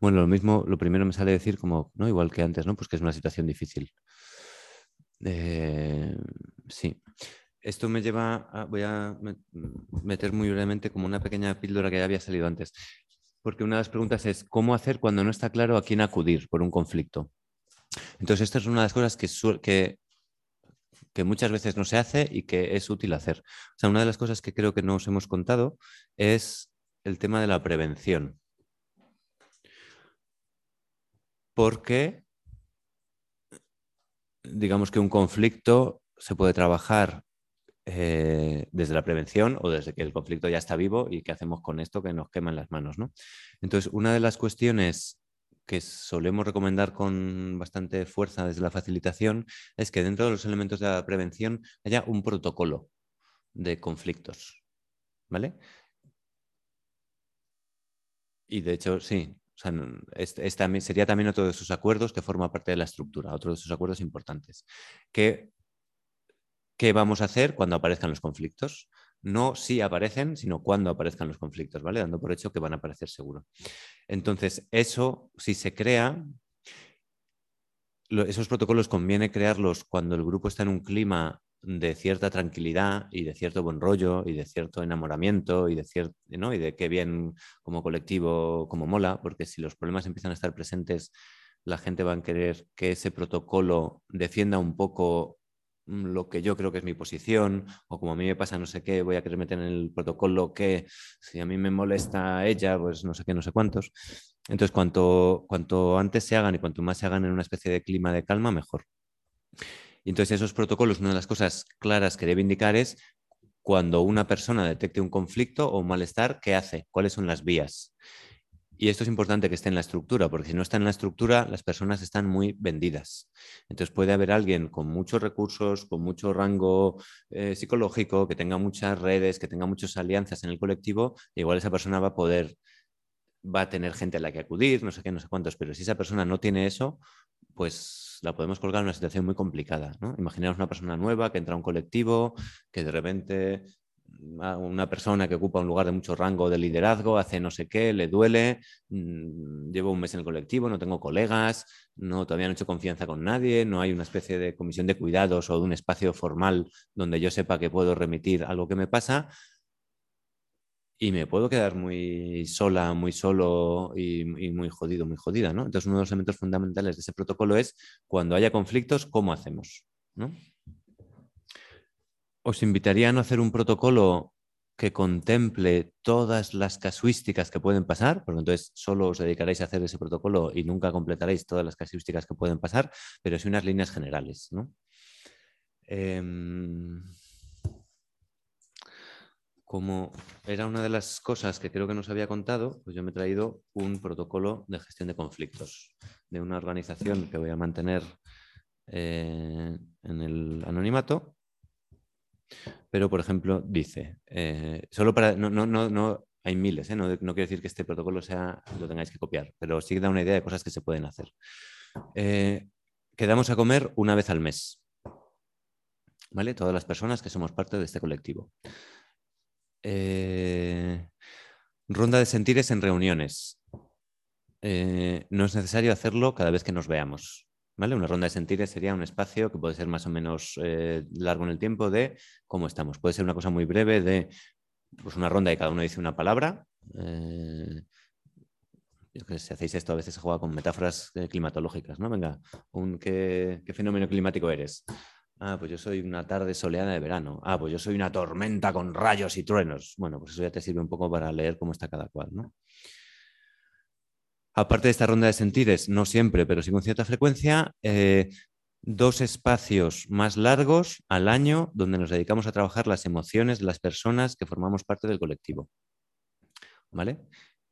Bueno, lo mismo, lo primero me sale decir como, ¿no? Igual que antes, ¿no? Pues que es una situación difícil. Eh, sí. Esto me lleva a, voy a meter muy brevemente como una pequeña píldora que ya había salido antes. Porque una de las preguntas es, ¿cómo hacer cuando no está claro a quién acudir por un conflicto? Entonces, esta es una de las cosas que, que, muchas veces no se hace y que es útil hacer. O sea, una de las cosas que creo que no os hemos contado es el tema de la prevención. Porque, digamos que un conflicto se puede trabajar eh, desde la prevención o desde que el conflicto ya está vivo y qué hacemos con esto que nos queman las manos. ¿no? Entonces, una de las cuestiones que solemos recomendar con bastante fuerza desde la facilitación es que dentro de los elementos de la prevención haya un protocolo de conflictos. ¿Vale? Y de hecho, sí, sería también otro de esos acuerdos que forma parte de la estructura, otro de esos acuerdos importantes. ¿Qué vamos a hacer cuando aparezcan los conflictos? no si aparecen, sino cuando aparezcan los conflictos, ¿vale? Dando por hecho que van a aparecer seguro. Entonces, eso, si se crea, esos protocolos conviene crearlos cuando el grupo está en un clima de cierta tranquilidad y de cierto buen rollo y de cierto enamoramiento y de cierto, ¿no? Y de qué bien como colectivo, como mola, porque si los problemas empiezan a estar presentes, la gente va a querer que ese protocolo defienda un poco Mm, lo que yo creo que es mi posición, o como a mí me pasa no sé qué, voy a querer meter en el protocolo que si a mí me molesta ella, pues no sé qué, no sé cuántos. Entonces, cuanto, cuanto antes se hagan y cuanto más se hagan en una especie de clima de calma, mejor. Y entonces, esos protocolos, una de las cosas claras que debe indicar es cuando una persona detecte un conflicto o un malestar, ¿qué hace? ¿Cuáles son las vías? Y esto es importante que esté en la estructura, porque si no está en la estructura, las personas están muy vendidas. Entonces puede haber alguien con muchos recursos, con mucho rango eh, psicológico, que tenga muchas redes, que tenga muchas alianzas en el colectivo, e igual esa persona va a poder, va a tener gente a la que acudir, no sé qué, no sé cuántos, pero si esa persona no tiene eso, pues la podemos colgar en una situación muy complicada. ¿no? Imaginaos una persona nueva que entra a un colectivo, que de repente una persona que ocupa un lugar de mucho rango de liderazgo, hace no sé qué, le duele, mm, llevo un mes en el colectivo, no tengo colegas, no, todavía no he hecho confianza con nadie, no hay una especie de comisión de cuidados o de un espacio formal donde yo sepa que puedo remitir algo que me pasa. Y me puedo quedar muy sola, muy solo y, muy jodido, muy jodida, ¿no? Entonces, uno de los elementos fundamentales de ese protocolo es cuando haya conflictos, ¿cómo hacemos? ¿no? os invitaría a no hacer un protocolo que contemple todas las casuísticas que pueden pasar, porque entonces solo os dedicaréis a hacer ese protocolo y nunca completaréis todas las casuísticas que pueden pasar, pero sí unas líneas generales. Em, como era una de las cosas que creo que nos había contado, pues yo me he traído un protocolo de gestión de conflictos de una organización que voy a mantener eh, en el anonimato, pero, por ejemplo, dice, eh, solo para, no, no, no, no hay miles, ¿eh? no, no, quiere decir que este protocolo sea, lo tengáis que copiar, pero sí da una idea de cosas que se pueden hacer. Quedamos a comer una vez al mes, ¿vale? Todas las personas que somos parte de este colectivo. Ronda de sentires en reuniones. no es necesario hacerlo cada vez que nos veamos. Una ronda de sentires sería un espacio que puede ser más o menos eh, largo en el tiempo de cómo estamos. Puede ser una cosa muy breve de pues una ronda y cada uno dice una palabra. Eh, si hacéis esto, a veces se juega con metáforas eh, climatológicas, ¿no? Venga, un, ¿qué, ¿qué, fenómeno climático eres? Ah, pues yo soy una tarde soleada de verano. Ah, pues yo soy una tormenta con rayos y truenos. Bueno, pues eso ya te sirve un poco para leer cómo está cada cual, ¿no? aparte de esta ronda de sentires, no siempre, pero sí con cierta frecuencia, eh, dos espacios más largos al año donde nos dedicamos a trabajar las emociones de las personas que formamos parte del colectivo. ¿Vale?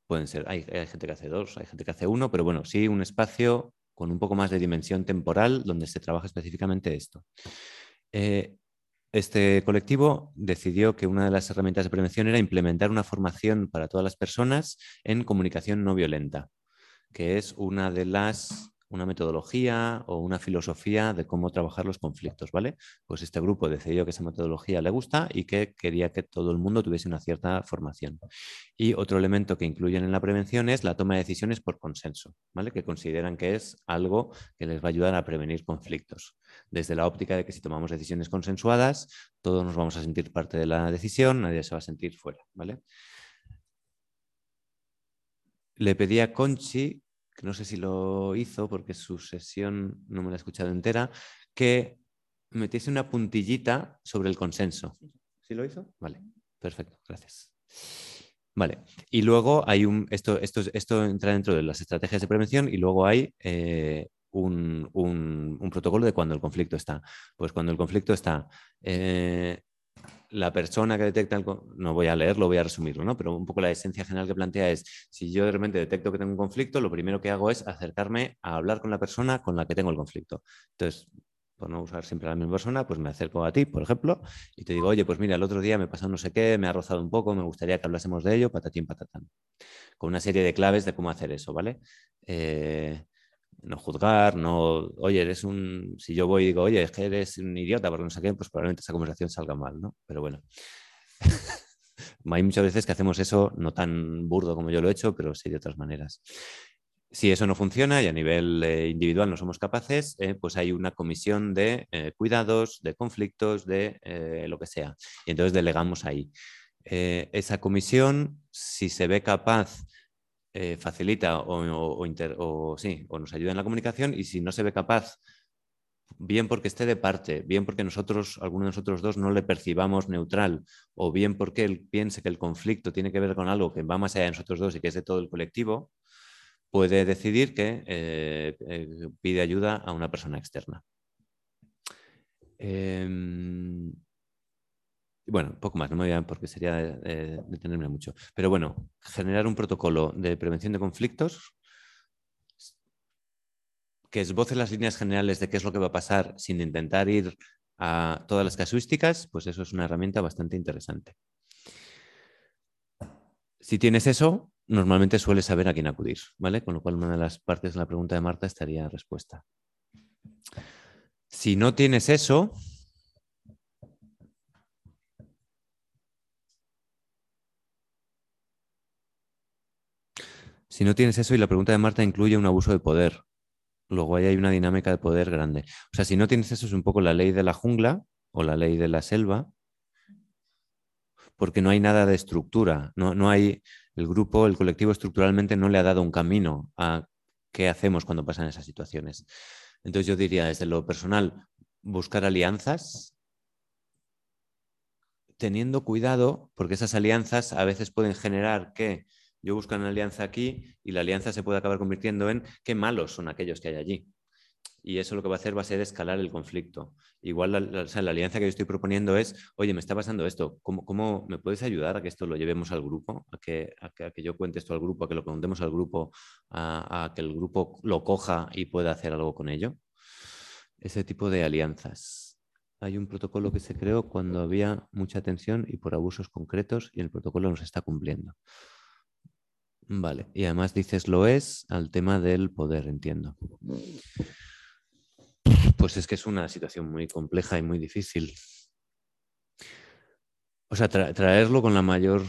Pueden ser, hay, gente que hace dos, hay gente que hace uno, pero bueno, sí un espacio con un poco más de dimensión temporal donde se trabaja específicamente esto. Eh, este colectivo decidió que una de las herramientas de prevención era implementar una formación para todas las personas en comunicación no violenta que es una de las una metodología o una filosofía de cómo trabajar los conflictos, ¿vale? Pues este grupo decidió que esa metodología le gusta y que quería que todo el mundo tuviese una cierta formación. Y otro elemento que incluyen en la prevención es la toma de decisiones por consenso, ¿vale? Que consideran que es algo que les va a ayudar a prevenir conflictos. Desde la óptica de que si tomamos decisiones consensuadas, todos nos vamos a sentir parte de la decisión, nadie se va a sentir fuera, ¿vale? le pedí a Conchi, que no sé si lo hizo porque su sesión no me la he escuchado entera, que metiese una puntillita sobre el consenso. ¿Sí lo hizo? Vale, perfecto, gracias. Vale, y luego hay un, esto, esto, esto entra dentro de las estrategias de prevención y luego hay eh, un, protocolo de cuando el conflicto está. Pues cuando el conflicto está, eh, la persona que detecta el... No voy a leerlo, voy a resumirlo, ¿no? Pero un poco la esencia general que plantea es, si yo de repente detecto que tengo un conflicto, lo primero que hago es acercarme a hablar con la persona con la que tengo el conflicto. Entonces, por no usar siempre a la misma persona, pues me acerco a ti, por ejemplo, y te digo, oye, pues mira, el otro día me pasó no sé qué, me ha rozado un poco, me gustaría que hablásemos de ello, patatín, patatán. Con una serie de claves de cómo hacer eso, ¿vale? Eh, no juzgar, no, oye, eres un, si yo voy y digo, oye, es que eres un idiota porque no sé qué, pues probablemente esa conversación salga mal, ¿no? Pero bueno. Hay muchas veces que hacemos eso, no tan burdo como yo lo he hecho, pero sí de otras maneras. Si eso no funciona y a nivel eh, individual no somos capaces, eh, pues hay una comisión de eh, cuidados, de conflictos, de lo que sea. Y entonces delegamos ahí. esa comisión, si se ve capaz eh, facilita o, nos ayuda en la comunicación y si no se ve capaz, bien porque esté de parte, bien porque nosotros, alguno de nosotros dos, no le percibamos neutral o bien porque él piense que el conflicto tiene que ver con algo que va más allá de nosotros dos y que es de todo el colectivo, puede decidir que eh, eh, pide ayuda a una persona externa. Em, bueno, poco más, no me voy a, porque sería detenerme mucho. Pero bueno, generar un protocolo de prevención de conflictos que esboce las líneas generales de qué es lo que va a pasar sin intentar ir a todas las casuísticas, pues eso es una herramienta bastante interesante. Si tienes eso, normalmente sueles saber a quién acudir, ¿vale? Con lo cual una de las partes de la pregunta de Marta estaría respuesta. Si no tienes eso, Si no tienes eso y la pregunta de Marta incluye un abuso de poder, luego ahí hay una dinámica de poder grande. O sea, si no tienes eso es un poco la ley de la jungla o la ley de la selva, porque no hay nada de estructura, no, no hay, el grupo, el colectivo estructuralmente no le ha dado un camino a qué hacemos cuando pasan esas situaciones. Entonces yo diría desde lo personal, buscar alianzas, teniendo cuidado, porque esas alianzas a veces pueden generar que yo busco una alianza aquí y la alianza se puede acabar convirtiendo en qué malos son aquellos que hay allí. Y eso lo que va a hacer va a ser escalar el conflicto. Igual la, alianza que yo estoy proponiendo es, oye, me está pasando esto, ¿Cómo, ¿cómo, me puedes ayudar a que esto lo llevemos al grupo? A que, a que, yo cuente esto al grupo, a que lo preguntemos al grupo, a, a que el grupo lo coja y pueda hacer algo con ello. Ese tipo de alianzas. Hay un protocolo que se creó cuando había mucha tensión y por abusos concretos y el protocolo no se está cumpliendo. Vale, y además dices lo es al tema del poder, entiendo. Pues es que es una situación muy compleja y muy difícil. O sea, traerlo con la mayor...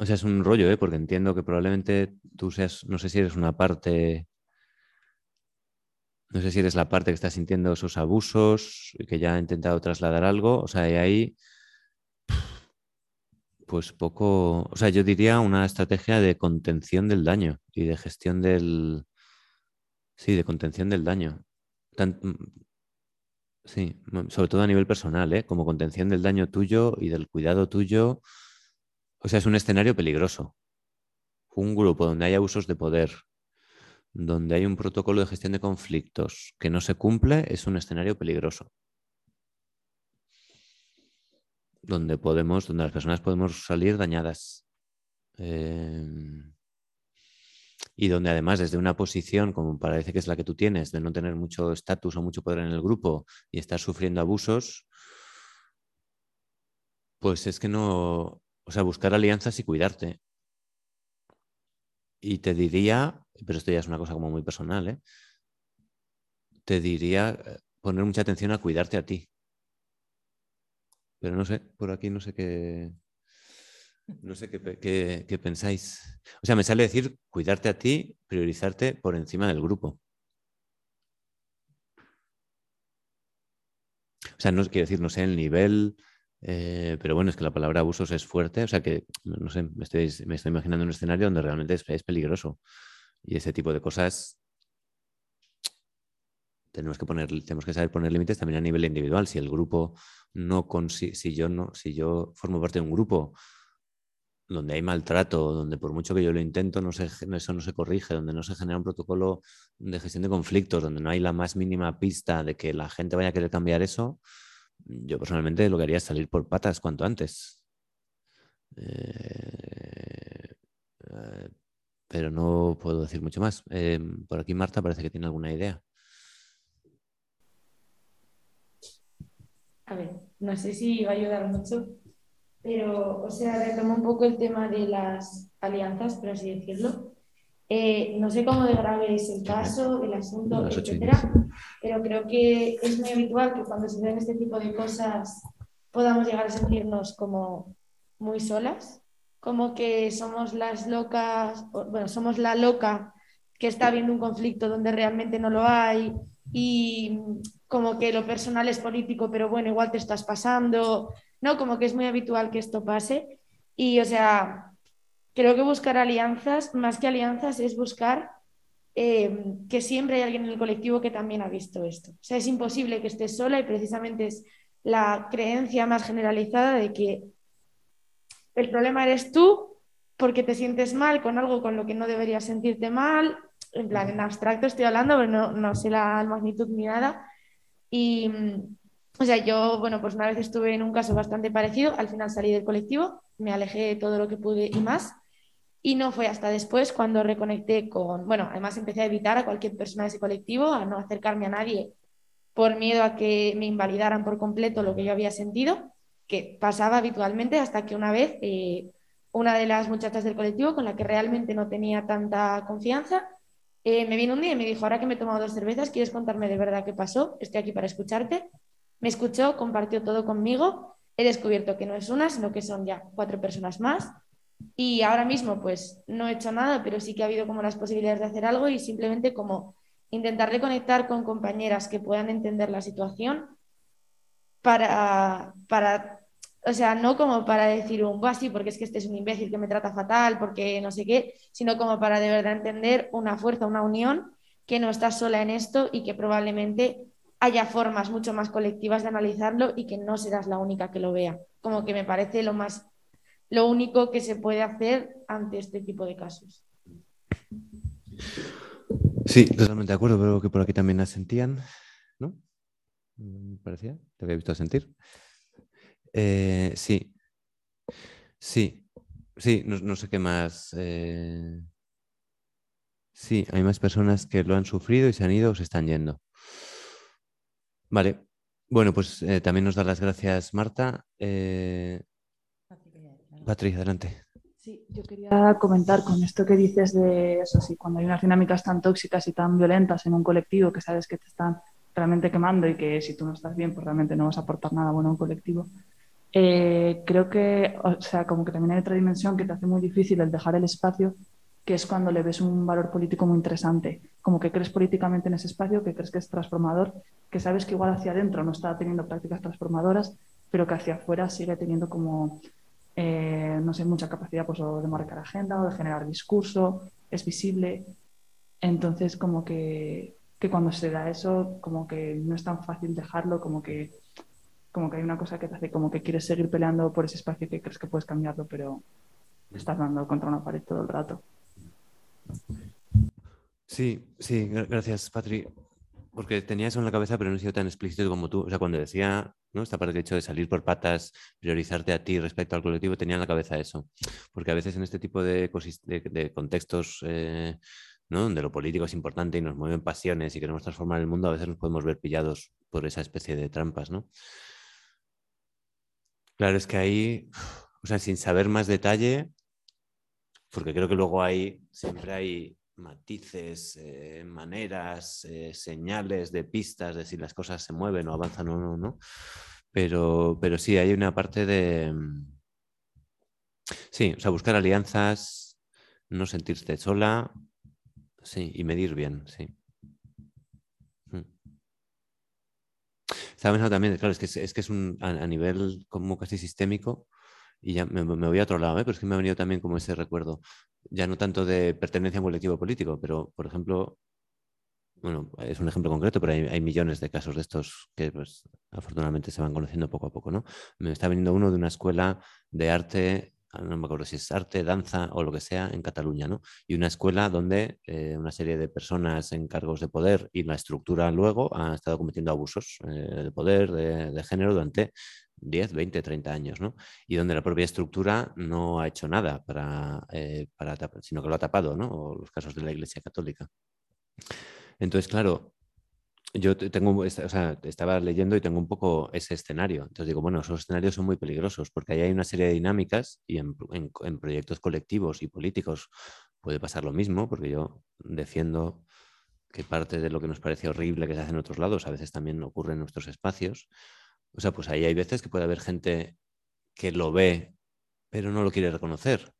O sea, es un rollo, ¿eh? porque entiendo que probablemente tú seas, no sé si eres una parte, no sé si eres la parte que está sintiendo esos abusos y que ya ha intentado trasladar algo. O sea, y ahí pues poco, o sea, yo diría una estrategia de contención del daño y de gestión del, sí, de contención del daño. Mm, sí, sobre todo a nivel personal, ¿eh? como contención del daño tuyo y del cuidado tuyo. O sea, es un escenario peligroso. Un grupo donde hay abusos de poder, donde hay un protocolo de gestión de conflictos que no se cumple, es un escenario peligroso. Donde podemos, donde las personas podemos salir dañadas. Em, y donde además desde una posición como parece que es la que tú tienes, de no tener mucho estatus o mucho poder en el grupo y estar sufriendo abusos, pues es que no, o sea, buscar alianzas y cuidarte. Y te diría, pero esto ya es una cosa como muy personal, ¿eh? te diría eh, poner mucha atención a cuidarte a ti. Pero no sé, por aquí no sé qué. No sé qué, pensáis. O sea, me sale decir cuidarte a ti, priorizarte por encima del grupo. O sea, no quiero decir, no sé, el nivel, eh, pero bueno, es que la palabra abusos es fuerte. O sea, que, no sé, me estoy, me estoy imaginando un escenario donde realmente es, es peligroso. Y ese tipo de cosas tenemos que poner, tenemos que saber poner límites también a nivel individual. Si el grupo no si yo no, si yo formo parte de un grupo donde hay maltrato, donde por mucho que yo lo intento, eso no se corrige, donde no se genera un protocolo de gestión de conflictos, donde no hay la más mínima pista de que la gente vaya a querer cambiar eso, yo personalmente lo que haría es salir por patas cuanto antes. Eh, eh, pero no puedo decir mucho más. Eh, por aquí Marta parece que tiene alguna idea. A ver, no sé si va a ayudar mucho, pero, o sea, retomo un poco el tema de las alianzas, por así decirlo. Eh, no sé cómo de grave es el caso, el asunto, etcétera, pero creo que es muy habitual que cuando se ven este tipo de cosas podamos llegar a sentirnos como muy solas, como que somos las locas, bueno, somos la loca que está viendo un conflicto donde realmente no lo hay y como que lo personal es político, pero bueno, igual te estás pasando, ¿no? Como que es muy habitual que esto pase. Y, o sea, creo que buscar alianzas, más que alianzas, es buscar eh, que siempre hay alguien en el colectivo que también ha visto esto. O sea, es imposible que estés sola y precisamente es la creencia más generalizada de que el problema eres tú porque te sientes mal con algo con lo que no deberías sentirte mal. En plan, en abstracto estoy hablando, pero no, no sé la magnitud ni nada. Y, o sea, yo, bueno, pues una vez estuve en un caso bastante parecido, al final salí del colectivo, me alejé de todo lo que pude y más. Y no fue hasta después cuando reconecté con, bueno, además empecé a evitar a cualquier persona de ese colectivo, a no acercarme a nadie por miedo a que me invalidaran por completo lo que yo había sentido, que pasaba habitualmente hasta que una vez eh, una de las muchachas del colectivo con la que realmente no tenía tanta confianza eh, me vino un día y me dijo, ahora que me he tomado dos cervezas, ¿quieres contarme de verdad qué pasó? Estoy aquí para escucharte. Me escuchó, compartió todo conmigo. He descubierto que no es una, sino que son ya cuatro personas más. Y ahora mismo, pues no he hecho nada, pero sí que ha habido como las posibilidades de hacer algo y simplemente como intentar reconectar con compañeras que puedan entender la situación para, para o sea, no como para decir un así porque es que este es un imbécil que me trata fatal, porque no sé qué, sino como para de verdad entender una fuerza, una unión, que no estás sola en esto y que probablemente haya formas mucho más colectivas de analizarlo y que no serás la única que lo vea. Como que me parece lo más lo único que se puede hacer ante este tipo de casos. Sí, totalmente de acuerdo, pero que por aquí también asentían, ¿no? Me parecía, te había visto sentir. Eh, sí, sí, sí, no, sé qué más. Eh, sí, hay más personas que lo han sufrido y se han ido o se están yendo. Vale, bueno, pues eh, también nos da las gracias Marta. Patricia, adelante. Sí, yo quería comentar con esto que dices de eso, sí, cuando hay unas dinámicas tan tóxicas y tan violentas en un colectivo que sabes que te están realmente quemando y que si tú no estás bien, pues realmente no vas a aportar nada bueno a un colectivo. Eh, creo que, o sea, como que también hay otra dimensión que te hace muy difícil el dejar el espacio, que es cuando le ves un valor político muy interesante, como que crees políticamente en ese espacio, que crees que es transformador, que sabes que igual hacia adentro no está teniendo prácticas transformadoras, pero que hacia afuera sigue teniendo como eh, no sé, mucha capacidad pues, de marcar agenda o de generar discurso, es visible. Entonces, como que, que, cuando se da eso, como que no es tan fácil dejarlo, como que, como que hay una cosa que te hace como que quieres seguir peleando por ese espacio que crees que puedes cambiarlo, pero estás dando contra una pared todo el rato. Sí, sí, gracias, Patri. Porque tenía eso en la cabeza, pero no he sido tan explícito como tú. O sea, cuando decía ¿no? esta parte de hecho de salir por patas, priorizarte a ti respecto al colectivo, tenía en la cabeza eso. Porque a veces en este tipo de, contextos eh, ¿no? donde lo político es importante y nos mueven pasiones y queremos transformar el mundo, a veces nos podemos ver pillados por esa especie de trampas. ¿no? Claro, es que ahí, o sea, sin saber más detalle, porque creo que luego hay, siempre hay matices, eh, maneras, eh, señales de pistas de si las cosas se mueven o avanzan o no, ¿no? Pero, pero sí, hay una parte de... Mm, sí, o sea, buscar alianzas, no sentirte sola, sí, y medir bien, sí. Mm. Estaba pensando también, claro, es que es, que es un, a, nivel como casi sistémico, y ya me, voy a otro lado, ¿eh? pero es que me ha venido también como ese recuerdo, ya no tanto de pertenencia a un colectivo político, pero por ejemplo, bueno, es un ejemplo concreto, pero hay, millones de casos de estos que pues, afortunadamente se van conociendo poco a poco, ¿no? Me está viniendo uno de una escuela de arte, no me acuerdo si es arte, danza o lo que sea, en Cataluña, ¿no? Y una escuela donde eh, una serie de personas en cargos de poder y la estructura luego ha estado cometiendo abusos eh, de poder, de, género durante 10, 20, 30 años, ¿no? Y donde la propia estructura no ha hecho nada para, eh, para sino que lo ha tapado, ¿no? O los casos de la Iglesia Católica. Entonces, claro, yo tengo, o sea, estaba leyendo y tengo un poco ese escenario. Entonces digo, bueno, esos escenarios son muy peligrosos porque ahí hay una serie de dinámicas y en, en proyectos colectivos y políticos puede pasar lo mismo, porque yo defiendo que parte de lo que nos parece horrible que se hace en otros lados a veces también ocurre en nuestros espacios. O sea, pues ahí hay veces que puede haber gente que lo ve, pero no lo quiere reconocer,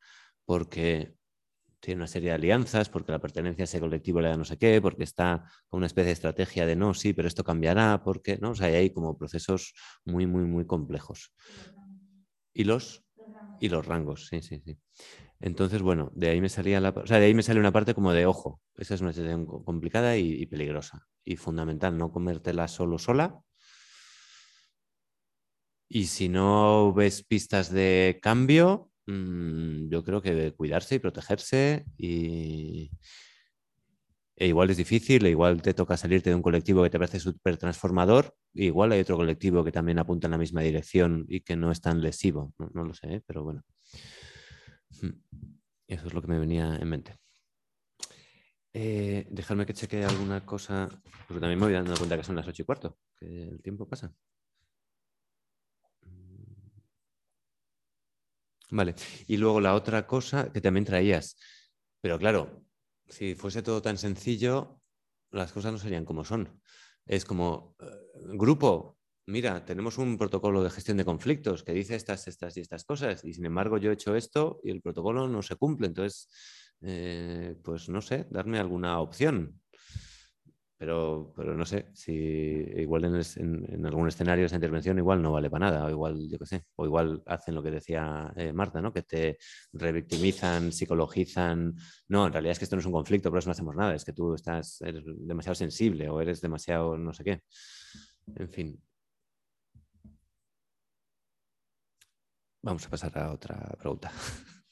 porque tiene una serie de alianzas, porque la pertenencia a ese colectivo le da no sé qué, porque está con una especie de estrategia de no, sí, pero esto cambiará, porque, ¿no? O sea, hay como procesos muy, muy, muy complejos. Y los, y los rangos, sí, sí, sí. Entonces, bueno, de ahí me salía la, o sea, de ahí me sale una parte como de ojo. Esa es una situación complicada y, y peligrosa. Y fundamental, no comértela solo sola, y si no ves pistas de cambio, mm, yo creo que cuidarse y protegerse y... E igual es difícil, e igual te toca salirte de un colectivo que te parece súper transformador, e igual hay otro colectivo que también apunta en la misma dirección y que no es tan lesivo, no, lo sé, ¿eh? pero bueno. Mm, eso es lo que me venía en mente. Eh, dejarme que cheque alguna cosa, porque también me voy dando cuenta que son las ocho y cuarto, que el tiempo pasa. Vale. Y luego la otra cosa que también traías. Pero claro, si fuese todo tan sencillo, las cosas no serían como son. Es como, eh, grupo, mira, tenemos un protocolo de gestión de conflictos que dice estas, estas y estas cosas, y sin embargo yo he hecho esto y el protocolo no se cumple. Entonces, eh, pues no sé, darme alguna opción. Pero, pero no sé, si igual en, algún escenario esa intervención igual no vale para nada, o igual, yo qué sé, o igual hacen lo que decía eh, Marta, ¿no? Que te revictimizan, psicologizan. No, en realidad es que esto no es un conflicto, por eso no hacemos nada, es que tú estás, eres demasiado sensible o eres demasiado no sé qué. En fin. Vamos a pasar a otra pregunta.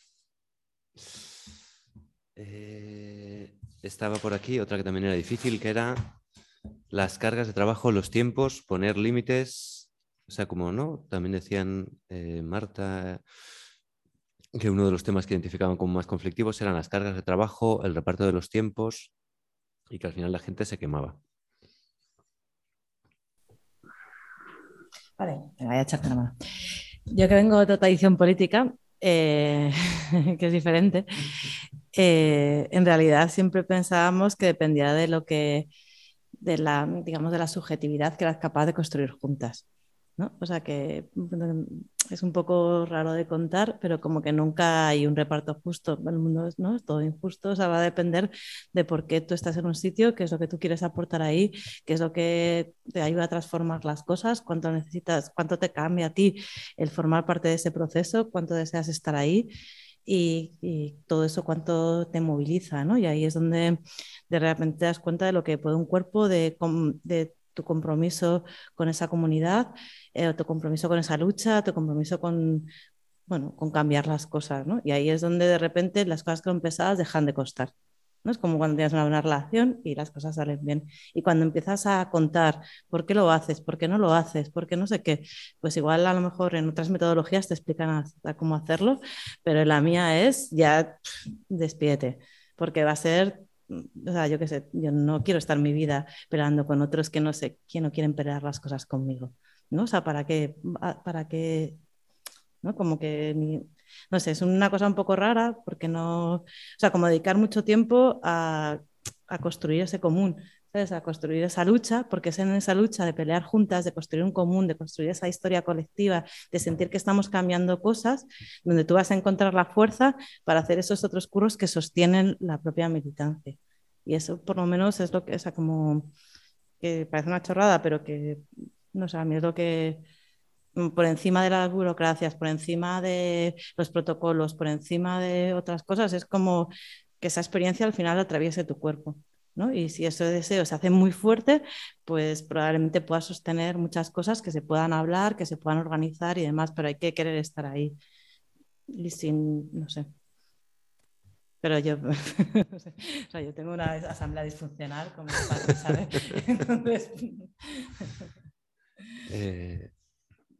Eh, estaba por aquí otra que también era difícil, que era las cargas de trabajo, los tiempos, poner límites. O sea, como no, también decían eh, Marta que uno de los temas que identificaban como más conflictivos eran las cargas de trabajo, el reparto de los tiempos y que al final la gente se quemaba. Vale, me voy a echar la mano. Yo que vengo de otra tradición política, eh, que es diferente, eh, en realidad siempre pensábamos que dependía de lo que, de la, digamos, de la subjetividad que eras capaz de construir juntas. ¿no? O sea que es un poco raro de contar, pero como que nunca hay un reparto justo. El mundo es, ¿no? es todo injusto, o va a depender de por qué tú estás en un sitio, qué es lo que tú quieres aportar ahí, qué es lo que te ayuda a transformar las cosas, cuánto necesitas, cuánto te cambia a ti el formar parte de ese proceso, cuánto deseas estar ahí. Y, todo eso cuánto te moviliza, ¿no? Y ahí es donde de repente te das cuenta de lo que puede un cuerpo, de, de tu compromiso con esa comunidad, eh, tu compromiso con esa lucha, tu compromiso con, bueno, con cambiar las cosas, ¿no? Y ahí es donde de repente las cosas que son pesadas dejan de costar. ¿No? Es como cuando tienes una buena relación y las cosas salen bien. Y cuando empiezas a contar por qué lo haces, por qué no lo haces, por qué no sé qué, pues igual a lo mejor en otras metodologías te explican cómo hacerlo, pero la mía es ya despídete, porque va a ser o sea, yo qué sé, yo no quiero estar mi vida peleando con otros que no sé, que no quieren pelear las cosas conmigo, ¿no? O sea, ¿para qué? ¿Para qué? ¿No? Como que, no sé, es una cosa un poco rara porque no, o sea, como dedicar mucho tiempo a, a construir ese común, a construir esa lucha, porque es en esa lucha de pelear juntas, de construir un común, de construir esa historia colectiva, de sentir que estamos cambiando cosas, donde tú vas a encontrar la fuerza para hacer esos otros curros que sostienen la propia militancia. Y eso por lo menos es lo que, es como, que parece una chorrada, pero que, no sé, a mí es lo que, por encima de las burocracias, por encima de los protocolos, por encima de otras cosas, es como que esa experiencia al final atraviese tu cuerpo. Y si ese deseo se hace muy fuerte, pues probablemente pueda sostener muchas cosas que se puedan hablar, que se puedan organizar y demás, pero hay que querer estar ahí. Y sin, no sé. Pero yo, o sea, yo tengo una asamblea disfuncional con mi padre, ¿sabes? Entonces... Eh,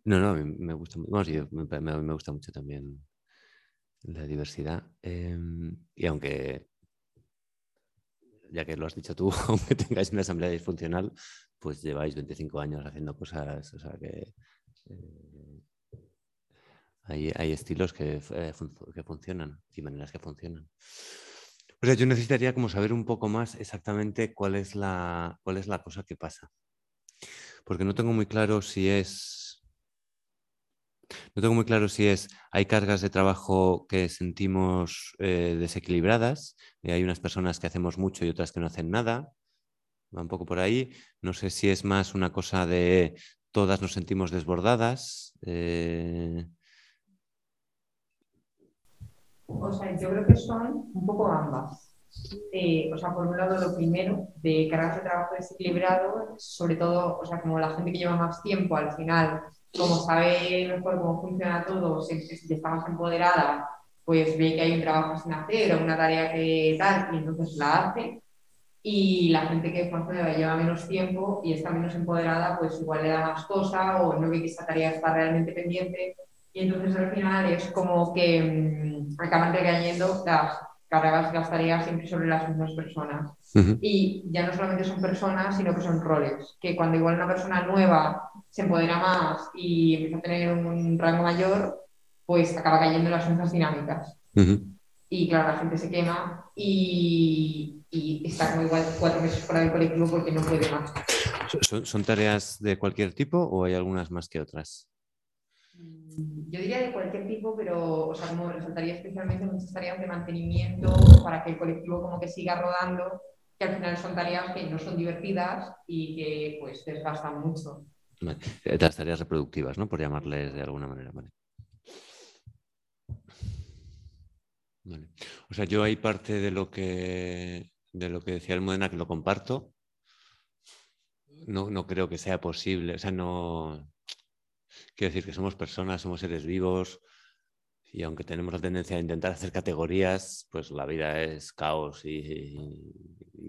no, no, me gusta, me, me, gusta mucho también la diversidad. Em, y aunque ya que lo has dicho tú, aunque tengáis una asamblea disfuncional, pues lleváis 25 años haciendo cosas, o sea que eh, hay, estilos que, eh, que, funcionan y maneras que funcionan. O sea, yo necesitaría como saber un poco más exactamente cuál es la, cuál es la cosa que pasa. Porque no tengo muy claro si es no tengo muy claro si es, hay cargas de trabajo que sentimos eh, desequilibradas, hay unas personas que hacemos mucho y otras que no hacen nada, va un poco por ahí. No sé si es más una cosa de todas nos sentimos desbordadas. Eh. O sea, yo creo que son un poco ambas. Eh, o sea, por un lado, lo primero, de cargas de trabajo desequilibrado, sobre todo, o sea, como la gente que lleva más tiempo al final como sabe mejor cómo funciona todo, si, está más empoderada, pues ve que hay un trabajo sin hacer o una tarea que tal, y entonces la hace. Y la gente que más lleva menos tiempo y está menos empoderada, pues igual le da más cosa o no ve que esa tarea está realmente pendiente. Y entonces al final es como que mmm, acaban recayendo las cargas, las tareas siempre sobre las mismas personas. Y ya no solamente son personas, sino que son roles. Que cuando igual una persona nueva se empodera más y empieza a tener un rango mayor, pues acaba cayendo en las mismas dinámicas. Y claro, la gente se quema y, y, está como igual cuatro meses fuera del colectivo porque no puede más. ¿Son, ¿Son tareas de cualquier tipo o hay algunas más que otras? Mm, Yo diría de cualquier tipo, pero o sea, como resaltaría especialmente muchas tareas de mantenimiento para que el colectivo como que siga rodando, que al final son tareas que no son divertidas y que pues desgastan mucho. Eh, Las tareas reproductivas, ¿no? Por llamarles de alguna manera. Vale. Vale. O sea, yo hay parte de lo que de lo que decía Almudena que lo comparto. No, no creo que sea posible. O sea, no. Quiero decir que somos personas, somos seres vivos. Y aunque tenemos la tendencia a intentar hacer categorías, pues la vida es caos y,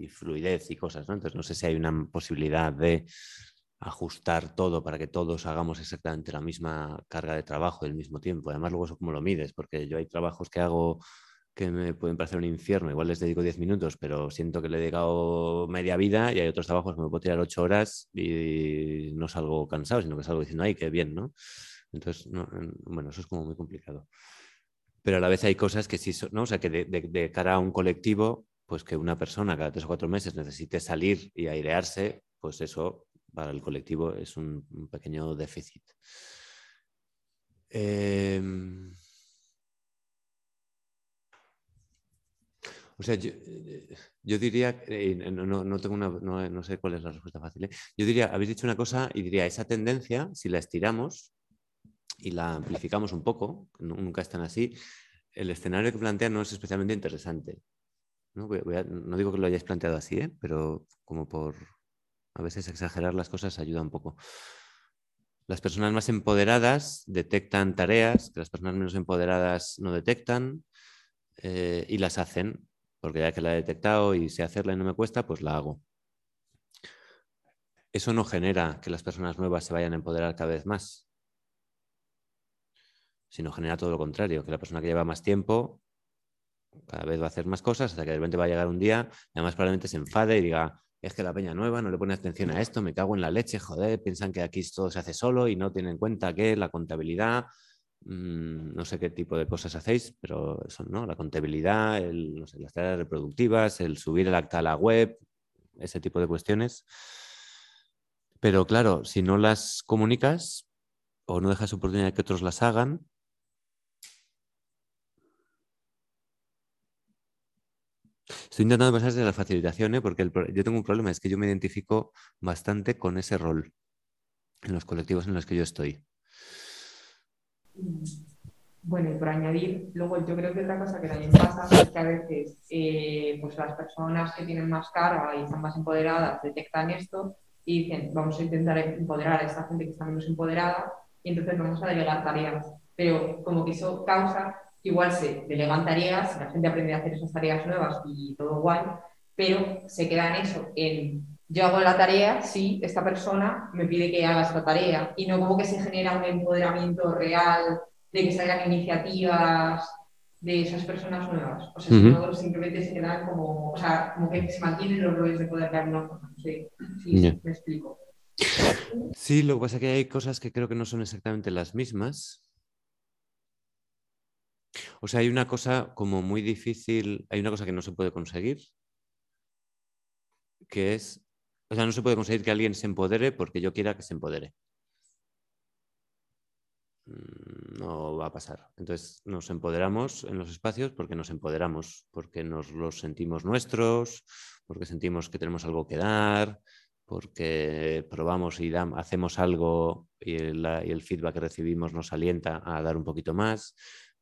fluidez y cosas, ¿no? Entonces no sé si hay una posibilidad de ajustar todo para que todos hagamos exactamente la misma carga de trabajo y el mismo tiempo. Además, luego eso cómo lo mides, porque yo hay trabajos que hago que me pueden parecer un infierno, igual les dedico 10 minutos, pero siento que le he dedicado media vida y hay otros trabajos que me puedo tirar 8 horas y no salgo cansado, sino que salgo diciendo, ay, qué bien, ¿no? Entonces, no, bueno, eso es como muy complicado. Pero a la vez hay cosas que sí, ¿no? O sea, que de, cara a un colectivo, pues que una persona cada tres o cuatro meses necesite salir y airearse, pues eso para el colectivo es un, pequeño déficit. Eh, o sea, yo, yo diría, eh, no, no, no, tengo no, no, sé cuál es la respuesta fácil. ¿eh? Yo diría, habéis dicho una cosa y diría, esa tendencia, si la estiramos y la amplificamos un poco, nunca es tan así, el escenario que plantean no es especialmente interesante. No, no digo que lo hayáis planteado así, ¿eh? pero como por a veces exagerar las cosas ayuda un poco. Las personas más empoderadas detectan tareas que las personas menos empoderadas no detectan eh, y las hacen, porque ya que la he detectado y sé hacerla y no me cuesta, pues la hago. Eso no genera que las personas nuevas se vayan a empoderar cada vez más, sino genera todo lo contrario, que la persona que lleva más tiempo cada vez va a hacer más cosas hasta que de repente va a llegar un día y además probablemente se enfade y diga, es que la peña nueva no le pone atención a esto, me cago en la leche, joder, piensan que aquí todo se hace solo y no tienen en cuenta que la contabilidad, mmm, no sé qué tipo de cosas hacéis, pero eso, ¿no? La contabilidad, el, las tareas reproductivas, el subir el acta a la web, ese tipo de cuestiones. Pero claro, si no las comunicas o no dejas oportunidad de que otros las hagan, Estoy intentando pasar de la facilitación, ¿eh? porque yo tengo un problema, es que yo me identifico bastante con ese rol en los colectivos en los que yo estoy. Bueno, y por añadir, luego yo creo que otra cosa que también pasa es que a veces eh, pues las personas que tienen más carga y están más empoderadas detectan esto y dicen, vamos a intentar empoderar a esta gente que está menos empoderada y entonces vamos a delegar tareas. Pero como que eso causa igual se delegan tareas, la gente aprende a hacer esas tareas nuevas y todo guay, pero se queda en eso, en yo hago la tarea, sí, esta persona me pide que haga esta tarea y no como que se genera un empoderamiento real de que salgan iniciativas de esas personas nuevas. O sea, uh -huh. sino simplemente se quedan como, o sea, como que se mantienen los roles de poder de alguna forma. No sé si yeah. me explico. Sí, lo que pasa es que hay cosas que creo que no son exactamente las mismas. O sea, hay una cosa como muy difícil, hay una cosa que no se puede conseguir, que es, o sea, no se puede conseguir que alguien se empodere porque yo quiera que se empodere. Mm, no va a pasar. Entonces nos empoderamos en los espacios porque nos empoderamos, porque nos los sentimos nuestros, porque sentimos que tenemos algo que dar, porque probamos y hacemos algo y el, y el feedback que recibimos nos alienta a dar un poquito más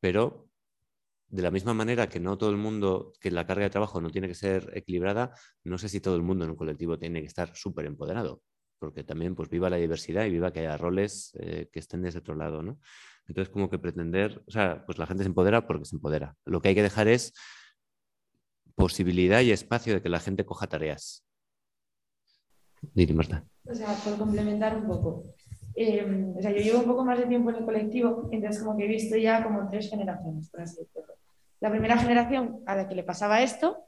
pero de la misma manera que no todo el mundo, que la carga de trabajo no tiene que ser equilibrada, no sé si todo el mundo en un colectivo tiene que estar súper empoderado, porque también pues viva la diversidad y viva que haya roles eh, que estén desde otro lado, ¿no? Entonces como que pretender, o sea, pues la gente se empodera porque se empodera. Lo que hay que dejar es posibilidad y espacio de que la gente coja tareas. Dile, Marta. O sea, por complementar un poco. Eh, o sea, yo llevo un poco más de tiempo en el colectivo, entonces como que he visto ya como tres generaciones, por así decirlo. La primera generación a la que le pasaba esto,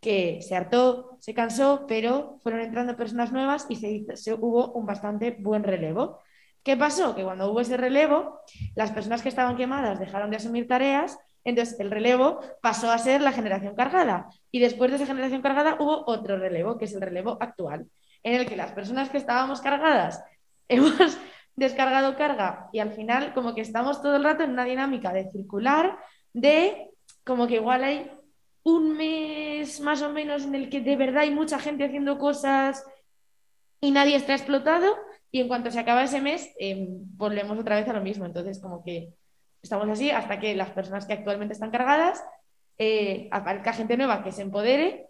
que se hartó, se cansó, pero fueron entrando personas nuevas y se, hubo un bastante buen relevo. ¿Qué pasó? Que cuando hubo ese relevo, las personas que estaban quemadas dejaron de asumir tareas, entonces el relevo pasó a ser la generación cargada y después de esa generación cargada hubo otro relevo, que es el relevo actual. en el que las personas que estábamos cargadas hemos descargado carga y al final como que estamos todo el rato en una dinámica de circular, de como que igual hay un mes más o menos en el que de verdad hay mucha gente haciendo cosas y nadie está explotado y en cuanto se acaba ese mes eh, volvemos otra vez a lo mismo. Entonces como que estamos así hasta que las personas que actualmente están cargadas eh, aparezca gente nueva que se empodere,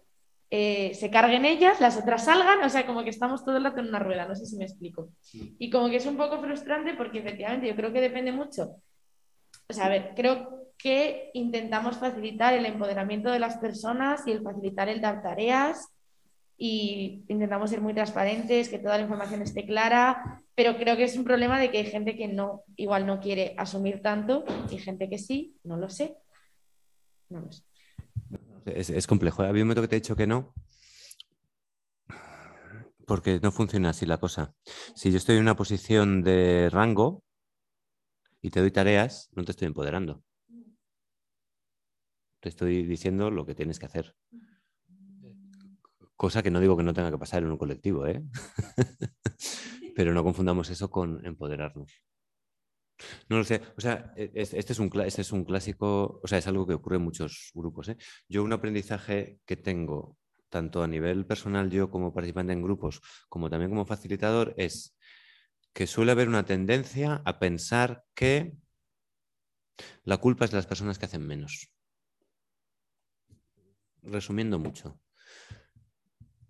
eh, se carguen ellas, las otras salgan, o sea, como que estamos todo el rato en una rueda, no sé si me explico. Y como que es un poco frustrante porque efectivamente yo creo que depende mucho. O sea, a ver, creo que intentamos facilitar el empoderamiento de las personas y el facilitar el dar tareas y intentamos ser muy transparentes, que toda la información esté clara, pero creo que es un problema de que hay gente que no, igual no quiere asumir tanto y gente que sí, no lo sé. Es, complejo. ¿eh? Había un momento que te he dicho que no, porque no funciona así la cosa. Si yo estoy en una posición de rango y te doy tareas, no te estoy empoderando. Te estoy diciendo lo que tienes que hacer. Cosa que no digo que no tenga que pasar en un colectivo, ¿eh? pero no confundamos eso con empoderarnos. No lo sé. O sea, e, este es, un, este es un clásico, o sea, es algo que ocurre en muchos grupos. ¿eh? Yo un aprendizaje que tengo, tanto a nivel personal yo como participante en grupos, como también como facilitador, es que suele haber una tendencia a pensar que la culpa es de las personas que hacen menos. Resumiendo mucho.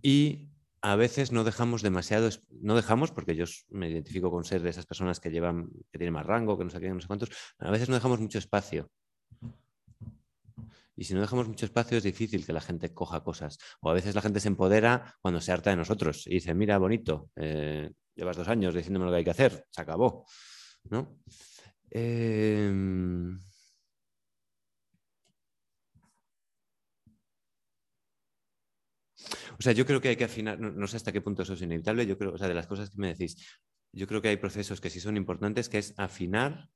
Y a veces no dejamos demasiado, no dejamos, porque yo me identifico con ser de esas personas que llevan, que tienen más rango, que no sé qué, no sé cuántos, a veces no dejamos mucho espacio. Y si no dejamos mucho espacio es difícil que la gente coja cosas. O a veces la gente se empodera cuando se harta de nosotros y dice, mira, bonito, eh, llevas dos años diciéndome lo que hay que hacer, se acabó. ¿no? Em, O sea, yo creo que hay que afinar, no, sé hasta qué punto eso es inevitable, yo creo, o sea, de las cosas que me decís, yo creo que hay procesos que sí son importantes, que es afinar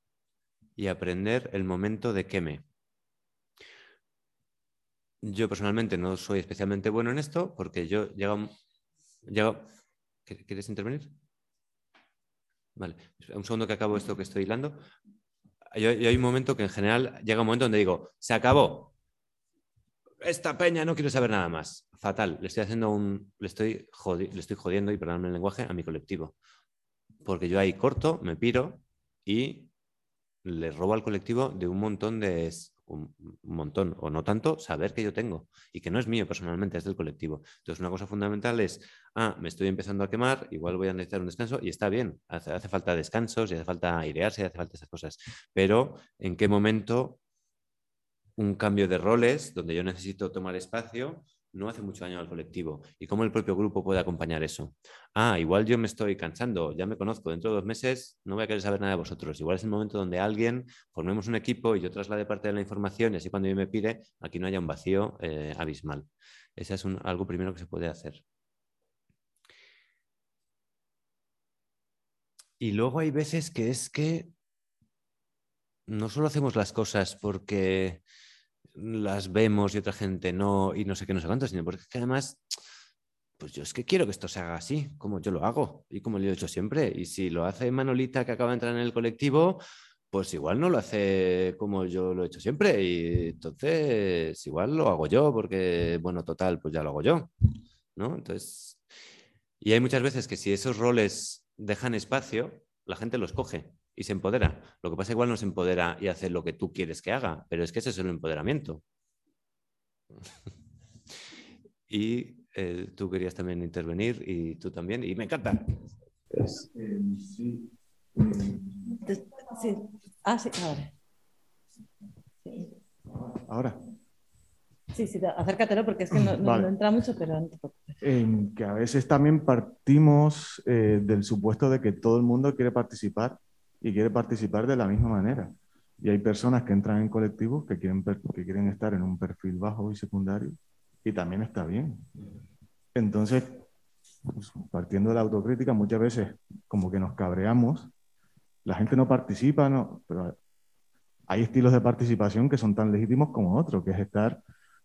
y aprender el momento de queme. Yo personalmente no soy especialmente bueno en esto porque yo llego, llego ¿Quieres intervenir? Vale, un segundo que acabo esto que estoy hilando. Yo, hay un momento que en general llega un momento donde digo, se acabó, esta peña no quiero saber nada más. Fatal. Le estoy haciendo un. Le estoy, le estoy jodiendo, y perdóname el lenguaje, a mi colectivo. Porque yo ahí corto, me piro y le robo al colectivo de un montón de. Un, montón, o no tanto, saber que yo tengo y que no es mío personalmente, es del colectivo. Entonces, una cosa fundamental es, ah, me estoy empezando a quemar, igual voy a necesitar un descanso y está bien, hace, hace falta descansos y hace falta airearse y hace falta esas cosas. Pero, ¿en qué momento un cambio de roles donde yo necesito tomar espacio no hace mucho daño al colectivo y cómo el propio grupo puede acompañar eso. Ah, igual yo me estoy cansando, ya me conozco, dentro de dos meses no voy a querer saber nada de vosotros. Igual es el momento donde alguien formemos un equipo y yo traslade parte de la información y así cuando yo me pide, aquí no haya un vacío eh, abismal. Ese es algo primero que se puede hacer. Y luego hay veces que es que no solo hacemos las cosas porque las vemos y otra gente no, y no sé qué, no sé cuánto, sino porque además, pues yo es que quiero que esto se haga así, como yo lo hago y como lo he hecho siempre. Y si lo hace Manolita que acaba de entrar en el colectivo, pues igual no lo hace como yo lo he hecho siempre. Y entonces, igual lo hago yo, porque, bueno, total, pues ya lo hago yo. ¿no? Entonces, y hay muchas veces que si esos roles dejan espacio, la gente los coge y se empodera. Lo que pasa igual no se empodera y hace lo que tú quieres que haga, pero es que ese es el empoderamiento. y eh, tú querías también intervenir y tú también, y me encanta. Em, sí. sí. Ah, sí, ahora. Ahora. Sí, sí, acércatelo porque es que no, entra mucho, pero no te preocupes. Que a veces también partimos eh, del supuesto de que todo el mundo quiere participar y quiere participar de la misma manera. Y hay personas que entran en colectivos que quieren, que quieren estar en un perfil bajo y secundario y también está bien. Entonces, pues, partiendo de la autocrítica, muchas veces como que nos cabreamos, la gente no participa, no, pero hay estilos de participación que son tan legítimos como otros, que es estar,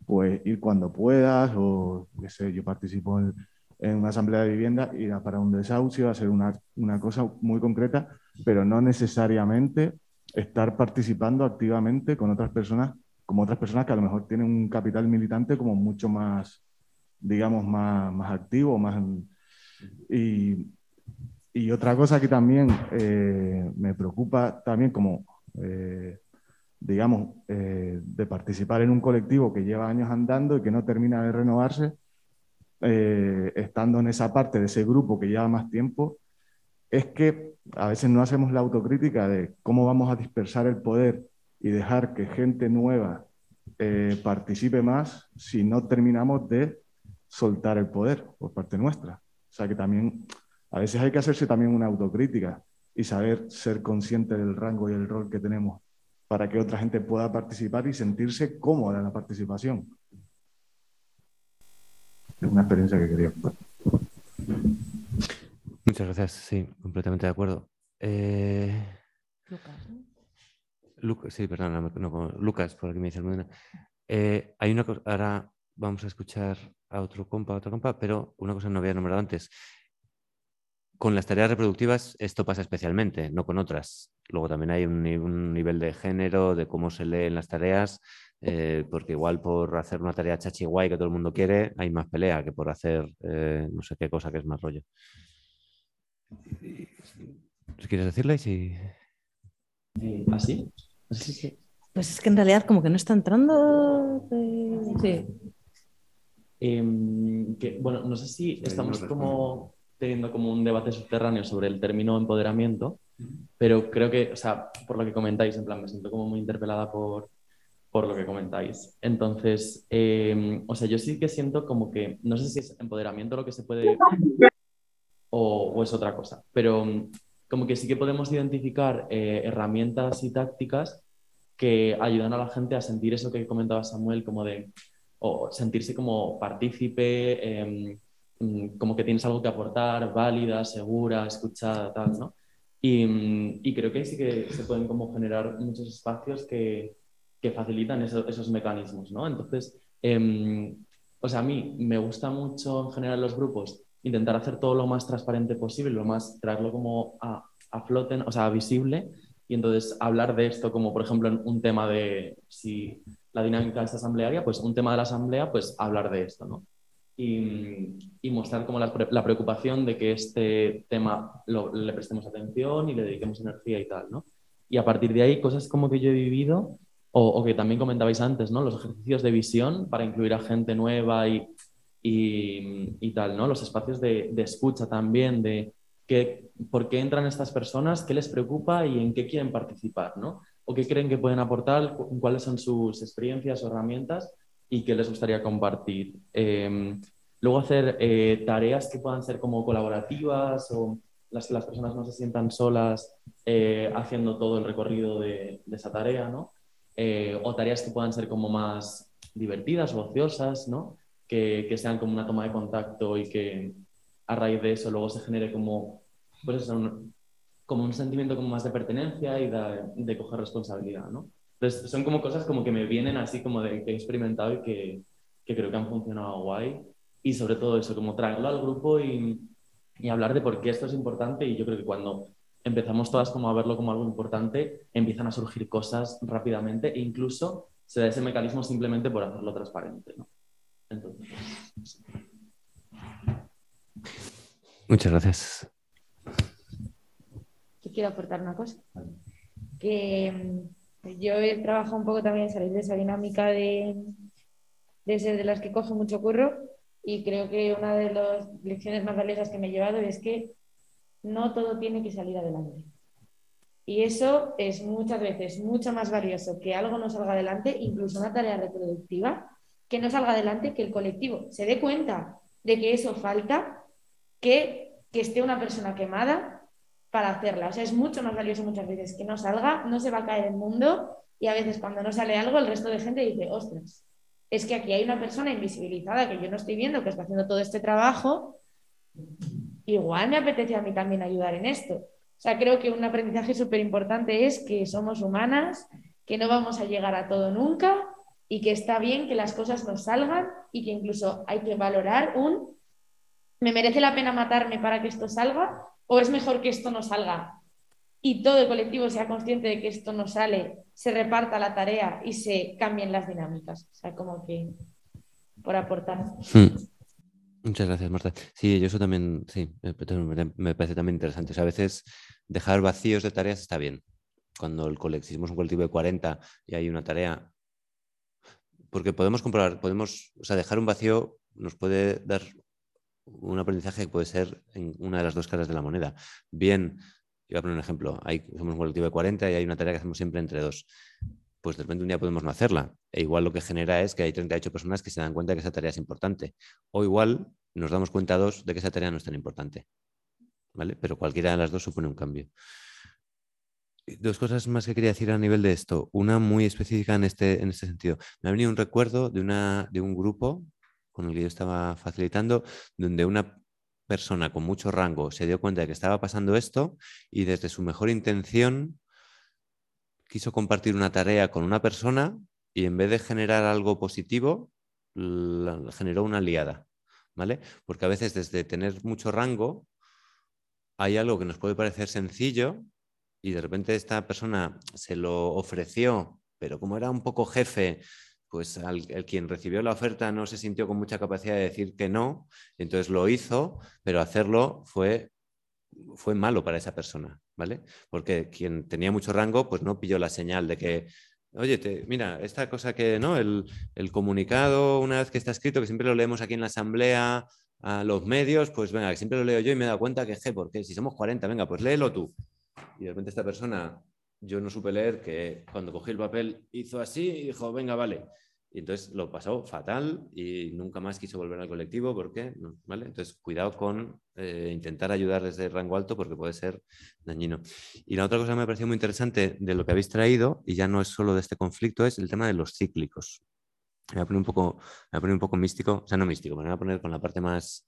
pues ir cuando puedas, o qué sé, yo participo en, en una asamblea de vivienda, ir para un desahucio, hacer una, una cosa muy concreta, pero no necesariamente estar participando activamente con otras personas, como otras personas que a lo mejor tienen un capital militante como mucho más, digamos, más, más activo, más... Y, y otra cosa que también eh, me preocupa, también como, eh, digamos, eh, de participar en un colectivo que lleva años andando y que no termina de renovarse, estando en esa parte de ese grupo que lleva más tiempo, es que a veces no hacemos la autocrítica de cómo vamos a dispersar el poder y dejar que gente nueva participe más si no terminamos de soltar el poder por parte nuestra. O sea que también a veces hay que hacerse también una autocrítica y saber ser consciente del rango y el rol que tenemos para que otra gente pueda participar y sentirse cómoda en la participación. Es una experiencia que quería. Muchas gracias, sí, completamente de acuerdo. Eh, Lucas. sí, perdón, Lucas, por aquí me dice el eh, hay una cosa, ahora vamos a escuchar a otro compa, a otra compa, pero una cosa no había nombrado antes. Con las tareas reproductivas esto pasa especialmente, no con otras. Luego también hay un, nivel de género, de cómo se leen las tareas, eh, porque igual por hacer una tarea chachi guay que todo el mundo quiere, hay más pelea que por hacer eh, no sé qué cosa que es más rollo. ¿Quieres decirle? Si... ¿Así? Pues es que en realidad como que no está entrando. Sí. Em, bueno, no sé si estamos como teniendo como un debate subterráneo sobre el término empoderamiento, pero creo que, o sea, por lo que comentáis, en plan, me siento como muy interpelada por, por lo que comentáis. Entonces, em, o sea, yo sí que siento como que, no sé si es empoderamiento lo que se puede o, es otra cosa, pero como que sí que podemos identificar eh, herramientas y tácticas que ayudan a la gente a sentir eso que comentaba Samuel, como de, o sentirse como partícipe, em, como que tienes algo que aportar, válida, segura, escuchada, tal, ¿no? Y, y, creo que sí que se pueden como generar muchos espacios que, que facilitan esos mecanismos, ¿no? Entonces, eh, o sea, a mí me gusta mucho en general los grupos intentar hacer todo lo más transparente posible, lo más, traerlo como a, a flote, o sea, visible, y entonces hablar de esto como, por ejemplo, en un tema de si la dinámica es asamblearia, pues un tema de la asamblea, pues hablar de esto, ¿no? y, mostrar como la, preocupación de que este tema le prestemos atención y le dediquemos energía y tal, ¿no? Y a partir de ahí, cosas como que yo he vivido, o, que también comentabais antes, ¿no? Los ejercicios de visión para incluir a gente nueva y, y, tal, ¿no? Los espacios de, escucha también, de que, por qué entran estas personas, qué les preocupa y en qué quieren participar, ¿no? O qué creen que pueden aportar, cuáles son sus experiencias o herramientas y qué les gustaría compartir. Em, luego hacer eh, tareas que puedan ser como colaborativas o las que las personas no se sientan solas eh, haciendo todo el recorrido de, esa tarea, ¿no? Eh, o tareas que puedan ser como más divertidas o ociosas, ¿no? Que, que, sean como una toma de contacto y que a raíz de eso luego se genere como, pues un, como un sentimiento como más de pertenencia y de, de coger responsabilidad, ¿no? Entonces, son como cosas como que me vienen así como de que he experimentado y que, que creo que han funcionado guay. Y sobre todo eso, como traerlo al grupo y, y hablar de por qué esto es importante. Y yo creo que cuando empezamos todas como a verlo como algo importante, empiezan a surgir cosas rápidamente e incluso se da ese mecanismo simplemente por hacerlo transparente. ¿no? Entonces, Muchas gracias. Yo quiero aportar una cosa. Que yo he trabajado un poco también en salir de esa dinámica de, de ser de las que coge mucho curro y creo que una de las lecciones más valiosas que me he llevado es que no todo tiene que salir adelante. Y eso es muchas veces mucho más valioso que algo no salga adelante, incluso una tarea reproductiva, que no salga adelante, que el colectivo se dé cuenta de que eso falta, que, que esté una persona quemada para hacerla. O sea, es mucho más valioso muchas veces que no salga, no se va a caer el mundo y a veces cuando no sale algo el resto de gente dice, ostras, es que aquí hay una persona invisibilizada que yo no estoy viendo que está haciendo todo este trabajo, igual me apetece a mí también ayudar en esto. O sea, creo que un aprendizaje súper importante es que somos humanas, que no vamos a llegar a todo nunca y que está bien que las cosas nos salgan y que incluso hay que valorar un ¿me merece la pena matarme para que esto salga? ¿O es mejor que esto no salga? Y todo el colectivo sea consciente de que esto no sale, se reparta la tarea y se cambien las dinámicas. O sea, como que por aportar. Hmm. Muchas gracias, Marta. Sí, yo eso también, sí, me, parece también interesante. A veces dejar vacíos de tareas está bien. Cuando el colectivismo es un colectivo de 40 y hay una tarea, porque podemos comprobar, podemos, o sea, dejar un vacío nos puede dar un aprendizaje que puede ser en una de las dos caras de la moneda. Bien, iba a poner un ejemplo, hay, somos un colectivo de 40 y hay una tarea que hacemos siempre entre dos. Pues de repente un día podemos no hacerla. E igual lo que genera es que hay 38 personas que se dan cuenta de que esa tarea es importante. O igual nos damos cuenta dos de que esa tarea no es tan importante. ¿Vale? Pero cualquiera de las dos supone un cambio. Dos cosas más que quería decir a nivel de esto. Una muy específica en este, en este sentido. Me ha venido un recuerdo de, una, de un grupo con el que yo estaba facilitando, donde una persona con mucho rango se dio cuenta de que estaba pasando esto y desde su mejor intención quiso compartir una tarea con una persona y en vez de generar algo positivo, generó una liada, ¿vale? Porque a veces desde tener mucho rango hay algo que nos puede parecer sencillo y de repente esta persona se lo ofreció, pero como era un poco jefe, pues el quien recibió la oferta no se sintió con mucha capacidad de decir que no, entonces lo hizo, pero hacerlo fue, fue malo para esa persona, ¿vale? Porque quien tenía mucho rango, pues no pilló la señal de que, oye, mira, esta cosa que, ¿no? El, el, comunicado, una vez que está escrito, que siempre lo leemos aquí en la asamblea, a los medios, pues venga, que siempre lo leo yo y me he dado cuenta que, je, porque si somos 40, venga, pues léelo tú. Y de repente esta persona yo no supe leer que cuando cogí el papel hizo así y dijo, venga, vale. Y entonces lo pasó fatal y nunca más quiso volver al colectivo. ¿Por qué? ¿Vale? Entonces, cuidado con eh, intentar ayudar desde el rango alto porque puede ser dañino. Y la otra cosa que me pareció muy interesante de lo que habéis traído, y ya no es solo de este conflicto, es el tema de los cíclicos. Voy a poner un poco, me voy a poner un poco místico, o sea, no místico, me voy a poner con la parte más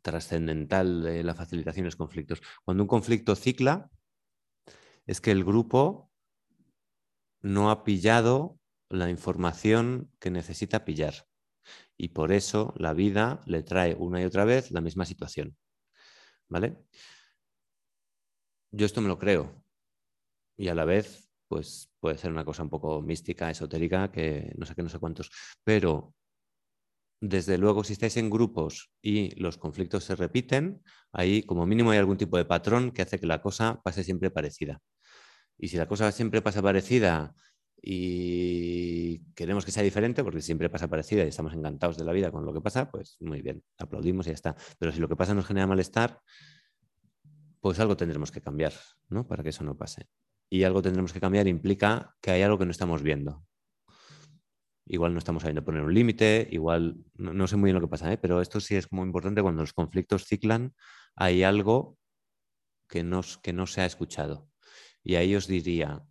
trascendental de la facilitación de los conflictos. Cuando un conflicto cicla, es que el grupo no ha pillado la información que necesita pillar. Y por eso la vida le trae una y otra vez la misma situación. ¿Vale? Yo esto me lo creo. Y a la vez, pues puede ser una cosa un poco mística, esotérica, que no sé qué, no sé cuántos. Pero desde luego, si estáis en grupos y los conflictos se repiten, ahí como mínimo hay algún tipo de patrón que hace que la cosa pase siempre parecida. Y si la cosa siempre pasa parecida y queremos que sea diferente, porque siempre pasa parecida y estamos encantados de la vida con lo que pasa, pues muy bien, aplaudimos y ya está. Pero si lo que pasa nos genera malestar, pues algo tendremos que cambiar, ¿no? Para que eso no pase. Y algo tendremos que cambiar implica que hay algo que no estamos viendo. Igual no estamos sabiendo poner un límite, igual no, sé muy bien lo que pasa, ¿eh? pero esto sí es como importante cuando los conflictos ciclan, hay algo que, nos, que no se ha escuchado. Y ahí os diría,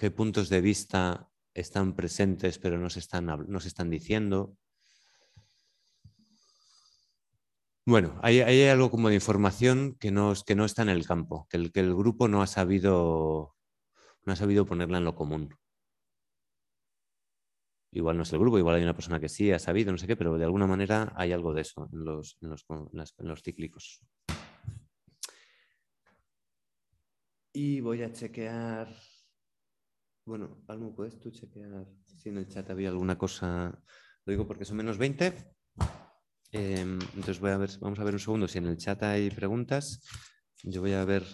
¿qué puntos de vista están presentes pero no se están, no se están diciendo? Bueno, hay, hay, algo como de información que no, que no está en el campo, que el, que el grupo no ha sabido no ha sabido ponerla en lo común. Igual no es el grupo, igual hay una persona que sí ha sabido, no sé qué, pero de alguna manera hay algo de eso en los, en los, en los cíclicos. Y voy a chequear. Bueno, Almo, ¿puedes tú chequear si en el chat había alguna cosa? Lo digo porque son menos 20. Em, entonces voy a ver, vamos a ver un segundo si en el chat hay preguntas. Yo voy a ver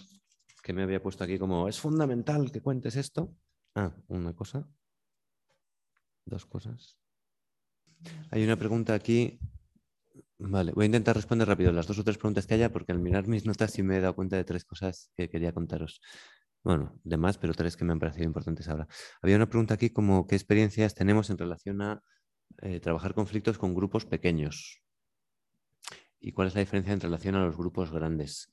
que me había puesto aquí como es fundamental que cuentes esto. Ah, una cosa. Dos cosas. Hay una pregunta aquí Vale, voy a intentar responder rápido las dos o tres preguntas que haya, porque al mirar mis notas sí me he dado cuenta de tres cosas que quería contaros. Bueno, de más, pero tres que me han parecido importantes ahora. Había una pregunta aquí como qué experiencias tenemos en relación a eh, trabajar conflictos con grupos pequeños y cuál es la diferencia en relación a los grupos grandes.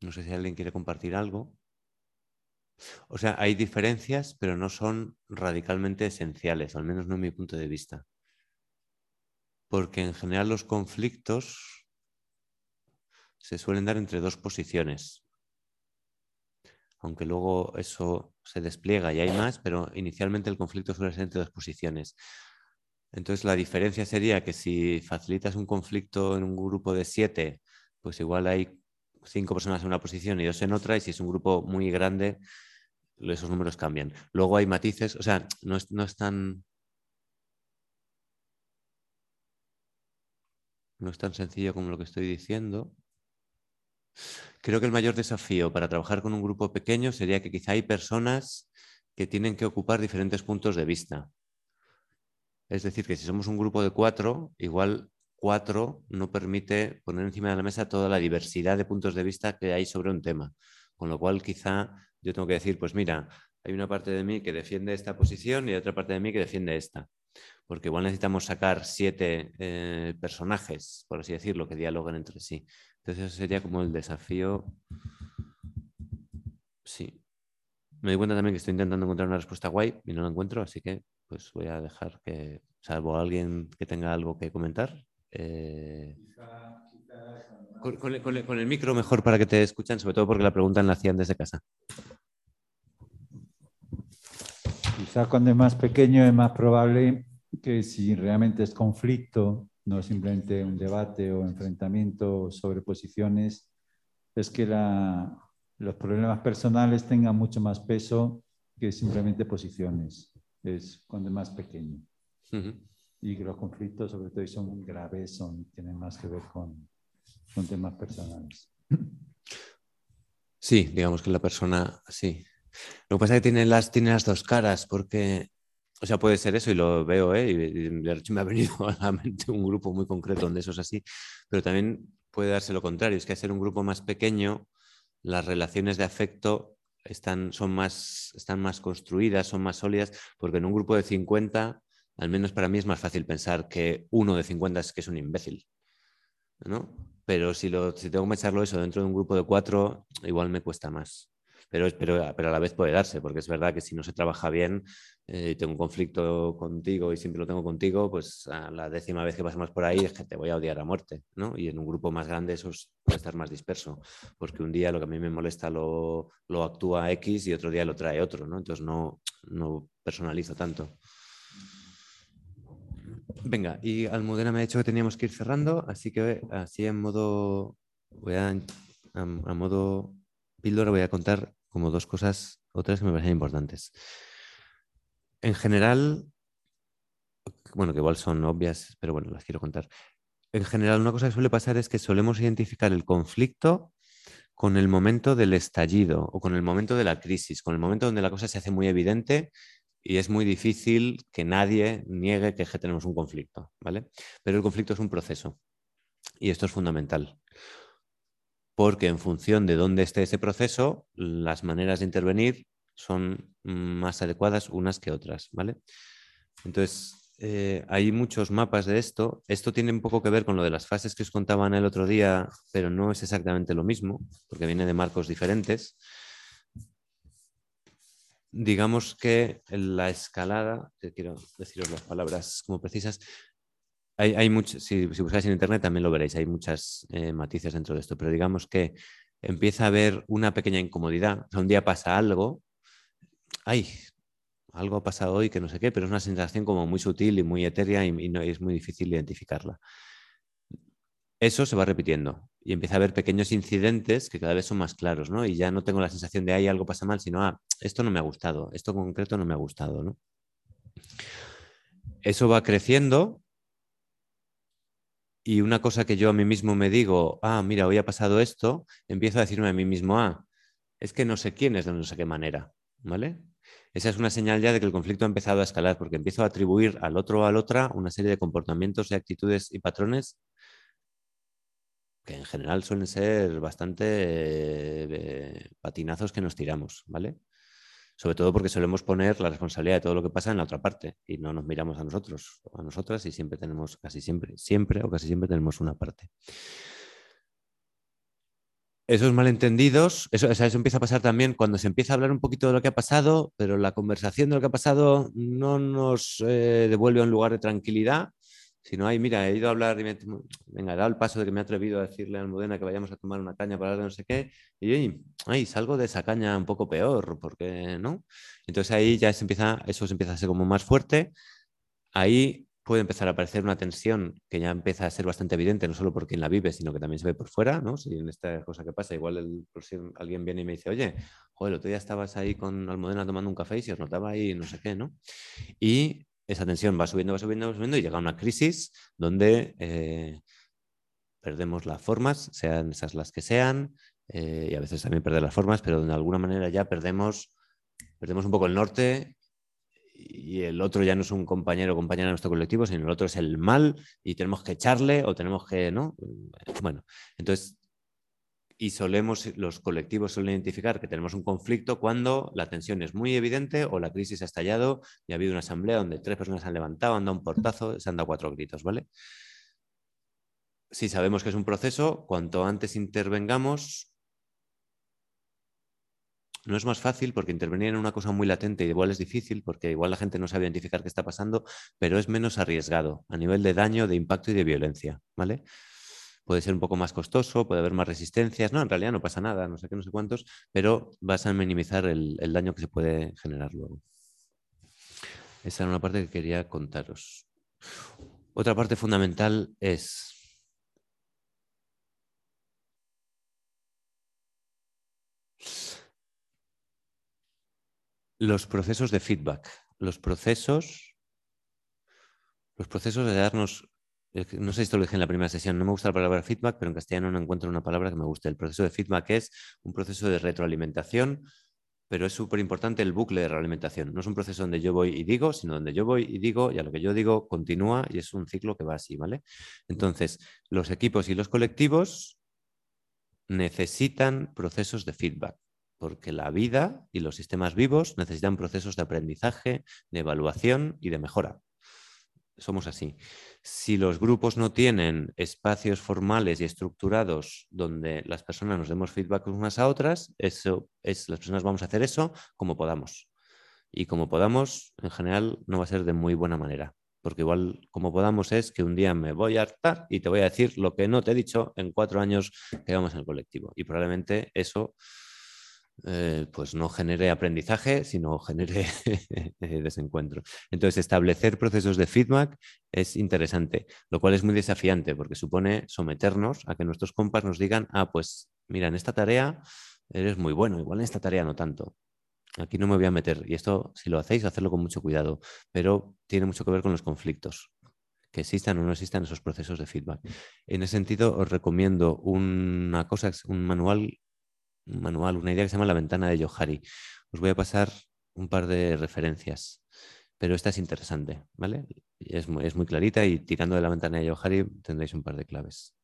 No sé si alguien quiere compartir algo. O sea, hay diferencias, pero no son radicalmente esenciales, al menos no en mi punto de vista. Porque en general los conflictos se suelen dar entre dos posiciones. Aunque luego eso se despliega y hay más, pero inicialmente el conflicto suele ser entre dos posiciones. Entonces la diferencia sería que si facilitas un conflicto en un grupo de siete, pues igual hay cinco personas en una posición y dos en otra, y si es un grupo muy grande, esos números cambian. Luego hay matices, o sea, no es, no es tan... No es tan sencillo como lo que estoy diciendo. Creo que el mayor desafío para trabajar con un grupo pequeño sería que quizá hay personas que tienen que ocupar diferentes puntos de vista. Es decir, que si somos un grupo de cuatro, igual cuatro no permite poner encima de la mesa toda la diversidad de puntos de vista que hay sobre un tema. Con lo cual, quizá yo tengo que decir, pues mira, hay una parte de mí que defiende esta posición y otra parte de mí que defiende esta. Porque igual necesitamos sacar siete eh, personajes, por así decirlo, que dialoguen entre sí. Entonces, eso sería como el desafío. Sí. Me doy cuenta también que estoy intentando encontrar una respuesta guay y no la encuentro, así que pues voy a dejar que, salvo alguien que tenga algo que comentar. Eh, con, el, micro mejor para que te escuchen, sobre todo porque la pregunta la hacían desde casa. Quizá cuando es más pequeño es más probable que si realmente es conflicto, no simplemente un debate o enfrentamiento sobre posiciones, es que los problemas personales tengan mucho más peso que simplemente posiciones. Es cuando es más pequeño. Y que los conflictos, sobre todo, son graves, son, tienen más que ver con, con temas personales. Sí, digamos que la persona, sí. Lo que pasa es que tiene las, tiene las dos caras, porque, o sea, puede ser eso y lo veo, ¿eh? y, de hecho me ha venido a la mente un grupo muy concreto donde eso es así, pero también puede darse lo contrario, es que al ser un grupo más pequeño, las relaciones de afecto están, son más, están más construidas, son más sólidas, porque en un grupo de 50, al menos para mí es más fácil pensar que uno de 50 es que es un imbécil. ¿no? pero si, lo, si tengo que echarlo eso dentro de un grupo de cuatro, igual me cuesta más. Pero, pero, pero a la vez puede darse, porque es verdad que si no se trabaja bien eh, tengo un conflicto contigo y siempre lo tengo contigo, pues a la décima vez que pasamos por ahí es que te voy a odiar a muerte, ¿no? Y en un grupo más grande eso puede estar más disperso, porque un día lo que a mí me molesta lo, lo actúa X y otro día lo trae otro, ¿no? Entonces no, no personalizo tanto. Venga, y Almudena me ha dicho que teníamos que ir cerrando, así que así en modo, voy a, a, modo píldora voy a contar como dos cosas, otras que me parecen importantes. En general, bueno, que igual son obvias, pero bueno, las quiero contar. En general, una cosa que suele pasar es que solemos identificar el conflicto con el momento del estallido o con el momento de la crisis, con el momento donde la cosa se hace muy evidente y es muy difícil que nadie niegue que tenemos un conflicto, ¿vale? Pero el conflicto es un proceso y esto es fundamental. Porque en función de dónde esté ese proceso, las maneras de intervenir son más adecuadas unas que otras, ¿vale? Entonces, eh, hay muchos mapas de esto. Esto tiene un poco que ver con lo de las fases que os contaban el otro día, pero no es exactamente lo mismo, porque viene de marcos diferentes digamos que la escalada, quiero deciros las palabras como precisas, hay, hay si, buscáis en internet también lo veréis, hay muchas eh, matices dentro de esto, pero digamos que empieza a haber una pequeña incomodidad, un día pasa algo, ay, algo ha pasado hoy que no sé qué, pero es una sensación como muy sutil y muy etérea y, es muy difícil identificarla. Eso se va repitiendo y empieza a haber pequeños incidentes que cada vez son más claros, ¿no? Y ya no tengo la sensación de, ahí algo pasa mal, sino, ah, esto no me ha gustado, esto concreto no me ha gustado, ¿no? Eso va creciendo y una cosa que yo a mí mismo me digo, ah, mira, hoy ha pasado esto, empiezo a decirme a mí mismo, ah, es que no sé quién es de no sé qué manera, ¿vale? Esa es una señal ya de que el conflicto ha empezado a escalar, porque empiezo a atribuir al otro o a la otra una serie de comportamientos y actitudes y patrones que en general suelen ser bastante eh, patinazos que nos tiramos, ¿vale? Sobre todo porque solemos poner la responsabilidad de todo lo que pasa en la otra parte y no nos miramos a nosotros o a nosotras y siempre tenemos, casi siempre, siempre o casi siempre tenemos una parte. Esos malentendidos, eso, eso empieza a pasar también cuando se empieza a hablar un poquito de lo que ha pasado, pero la conversación de lo que ha pasado no nos eh, devuelve a un lugar de tranquilidad si no hay, mira, he ido a hablar y me, venga, he dado el paso de que me he atrevido a decirle a Almudena que vayamos a tomar una caña para hablar de no sé qué, y ay, salgo de esa caña un poco peor, porque no. Entonces ahí ya se empieza, eso se empieza a ser como más fuerte. Ahí puede empezar a aparecer una tensión que ya empieza a ser bastante evidente, no solo por quien la vive, sino que también se ve por fuera, ¿no? Si en esta cosa que pasa, igual el, alguien viene y me dice, oye, joder, el otro día estabas ahí con Almudena tomando un café y se os notaba ahí no sé qué, ¿no? Y esa tensión va subiendo, va subiendo, va subiendo y llega una crisis donde eh, perdemos las formas, sean esas las que sean, eh, y a veces también perder las formas, pero de alguna manera ya perdemos, perdemos un poco el norte y el otro ya no es un compañero o compañera de nuestro colectivo, sino el otro es el mal y tenemos que echarle o tenemos que, ¿no? Bueno, entonces, y solemos, los colectivos suelen identificar que tenemos un conflicto cuando la tensión es muy evidente o la crisis ha estallado y ha habido una asamblea donde tres personas han levantado, han dado un portazo, se han dado cuatro gritos, ¿vale? Si sabemos que es un proceso, cuanto antes intervengamos, no es más fácil porque intervenir en una cosa muy latente igual es difícil porque igual la gente no sabe identificar qué está pasando, pero es menos arriesgado a nivel de daño, de impacto y de violencia, ¿vale? Puede ser un poco más costoso, puede haber más resistencias, no, en realidad no pasa nada, no sé qué, no sé cuántos, pero vas a minimizar el, daño que se puede generar luego. Esa era una parte que quería contaros. Otra parte fundamental es los procesos de feedback, los procesos, los procesos de darnos, no sé si esto lo dije en la primera sesión, no me gusta la palabra feedback, pero en castellano no encuentro una palabra que me guste. El proceso de feedback es un proceso de retroalimentación, pero es súper importante el bucle de retroalimentación. No es un proceso donde yo voy y digo, sino donde yo voy y digo y a lo que yo digo continúa y es un ciclo que va así, ¿vale? Entonces, los equipos y los colectivos necesitan procesos de feedback porque la vida y los sistemas vivos necesitan procesos de aprendizaje, de evaluación y de mejora. Somos así. Si los grupos no tienen espacios formales y estructurados donde las personas nos demos feedback unas a otras, eso es, las personas vamos a hacer eso como podamos. Y como podamos, en general, no va a ser de muy buena manera. Porque igual como podamos es que un día me voy a hartar y te voy a decir lo que no te he dicho en cuatro años que vamos en el colectivo. Y probablemente eso eh, pues no genere aprendizaje, sino genere desencuentro. Entonces, establecer procesos de feedback es interesante, lo cual es muy desafiante porque supone someternos a que nuestros compas nos digan, ah, pues mira, en esta tarea eres muy bueno, igual en esta tarea no tanto. Aquí no me voy a meter. Y esto, si lo hacéis, hacerlo con mucho cuidado, pero tiene mucho que ver con los conflictos que existan o no existan esos procesos de feedback. En ese sentido, os recomiendo una cosa, un manual un manual, una idea que se llama La ventana de Johari. Os voy a pasar un par de referencias, pero esta es interesante, ¿vale? Es muy, es muy clarita y tirando de la ventana de Johari tendréis un par de claves.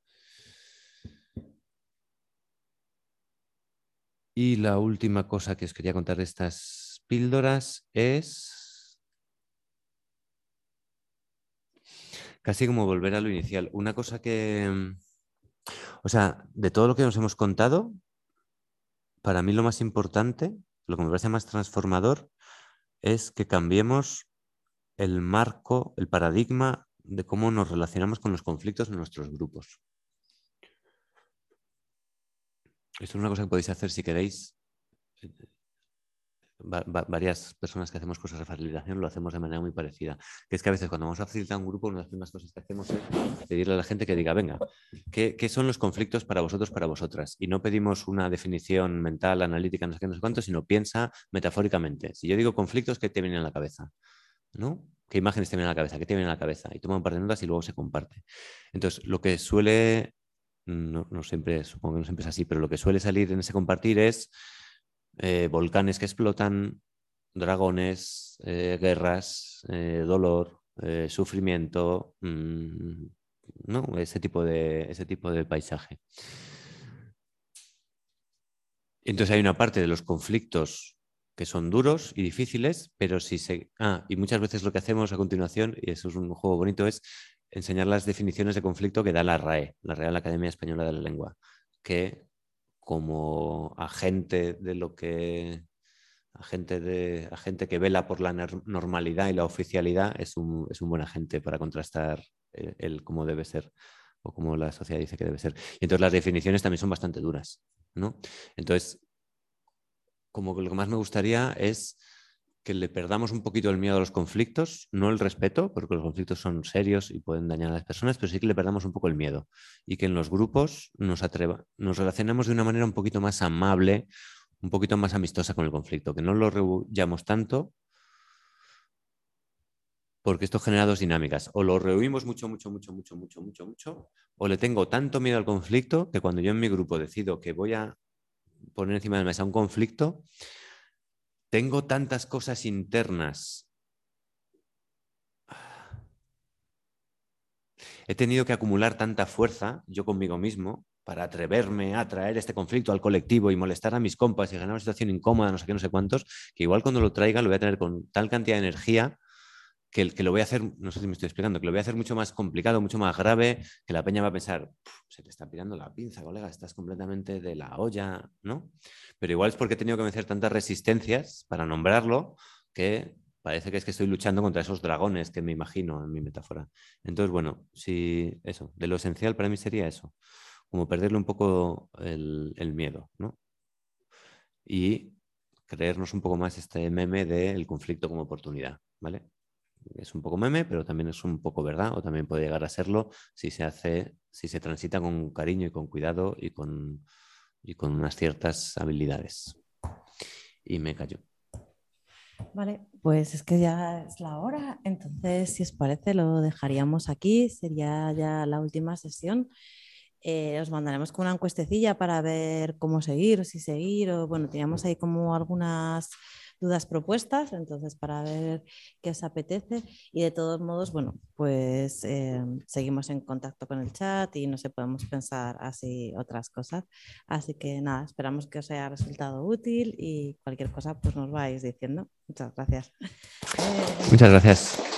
Y la última cosa que os quería contar de estas píldoras es casi como volver a lo inicial. Una cosa que, o sea, de todo lo que nos hemos contado, para mí lo más importante, lo que me parece más transformador, es que cambiemos el marco, el paradigma de cómo nos relacionamos con los conflictos en nuestros grupos. Esto es una cosa que podéis hacer si queréis varias personas que hacemos cosas de facilitación lo hacemos de manera muy parecida. Que es que a veces cuando vamos a facilitar un grupo, una de las primeras cosas que hacemos es pedirle a la gente que diga, venga, ¿qué, son los conflictos para vosotros, para vosotras? Y no pedimos una definición mental, analítica, no sé qué, no sé cuánto, sino piensa metafóricamente. Si yo digo conflictos, ¿qué te viene a la cabeza? ¿No? ¿Qué imágenes te vienen a la cabeza? ¿Qué te viene a la cabeza? Y toma un par de notas y luego se comparte. Entonces, lo que suele, no, no siempre, supongo que no siempre es así, pero lo que suele salir en ese compartir es eh, volcanes que explotan, dragones, eh, guerras, eh, dolor, sufrimiento, mm, ¿no? ese, tipo de, ese tipo de paisaje. Entonces hay una parte de los conflictos que son duros y difíciles, pero si se... Ah, y muchas veces lo que hacemos a continuación, y eso es un juego bonito, es enseñar las definiciones de conflicto que da la RAE, la Real Academia Española de la Lengua, que como agente de lo que agente de agente que vela por la normalidad y la oficialidad es un, es un buen agente para contrastar el, cómo debe ser o cómo la sociedad dice que debe ser. Y entonces las definiciones también son bastante duras, ¿no? Entonces, como lo que más me gustaría es que le perdamos un poquito el miedo a los conflictos, no el respeto, porque los conflictos son serios y pueden dañar a las personas, pero sí que le perdamos un poco el miedo y que en los grupos nos, atreva, relacionemos de una manera un poquito más amable, un poquito más amistosa con el conflicto, que no lo rehuyamos tanto, porque esto genera dos dinámicas. O lo rehuimos mucho, mucho, mucho, mucho, mucho, mucho, mucho, o le tengo tanto miedo al conflicto que cuando yo en mi grupo decido que voy a poner encima de la mesa un conflicto, tengo tantas cosas internas. He tenido que acumular tanta fuerza yo conmigo mismo para atreverme a traer este conflicto al colectivo y molestar a mis compas y ganar una situación incómoda, no sé qué, no sé cuántos, que igual cuando lo traiga lo voy a tener con tal cantidad de energía que, que lo voy a hacer, no sé si me estoy explicando, que lo voy a hacer mucho más complicado, mucho más grave, que la peña va a pensar, se te está pirando la pinza, colega, estás completamente de la olla, ¿no? Pero igual es porque he tenido que vencer tantas resistencias para nombrarlo que parece que es que estoy luchando contra esos dragones que me imagino en mi metáfora. Entonces, bueno, sí, eso, de lo esencial para mí sería eso, como perderle un poco el, el miedo, ¿no? Y creernos un poco más este meme del conflicto como oportunidad, ¿vale? Es un poco meme, pero también es un poco verdad, o también puede llegar a serlo si se hace, si se transita con cariño y con cuidado y con, y con unas ciertas habilidades. Y me callo. Vale, pues es que ya es la hora, entonces si os parece lo dejaríamos aquí, sería ya la última sesión. Eh, os mandaremos con una encuestecilla para ver cómo seguir, si seguir, o bueno, teníamos ahí como algunas dudas propuestas, entonces para ver qué os apetece y de todos modos, bueno, pues eh, seguimos en contacto con el chat y no sé, podemos pensar así otras cosas. Así que nada, esperamos que os haya resultado útil y cualquier cosa pues nos vais diciendo. Muchas gracias. Muchas gracias.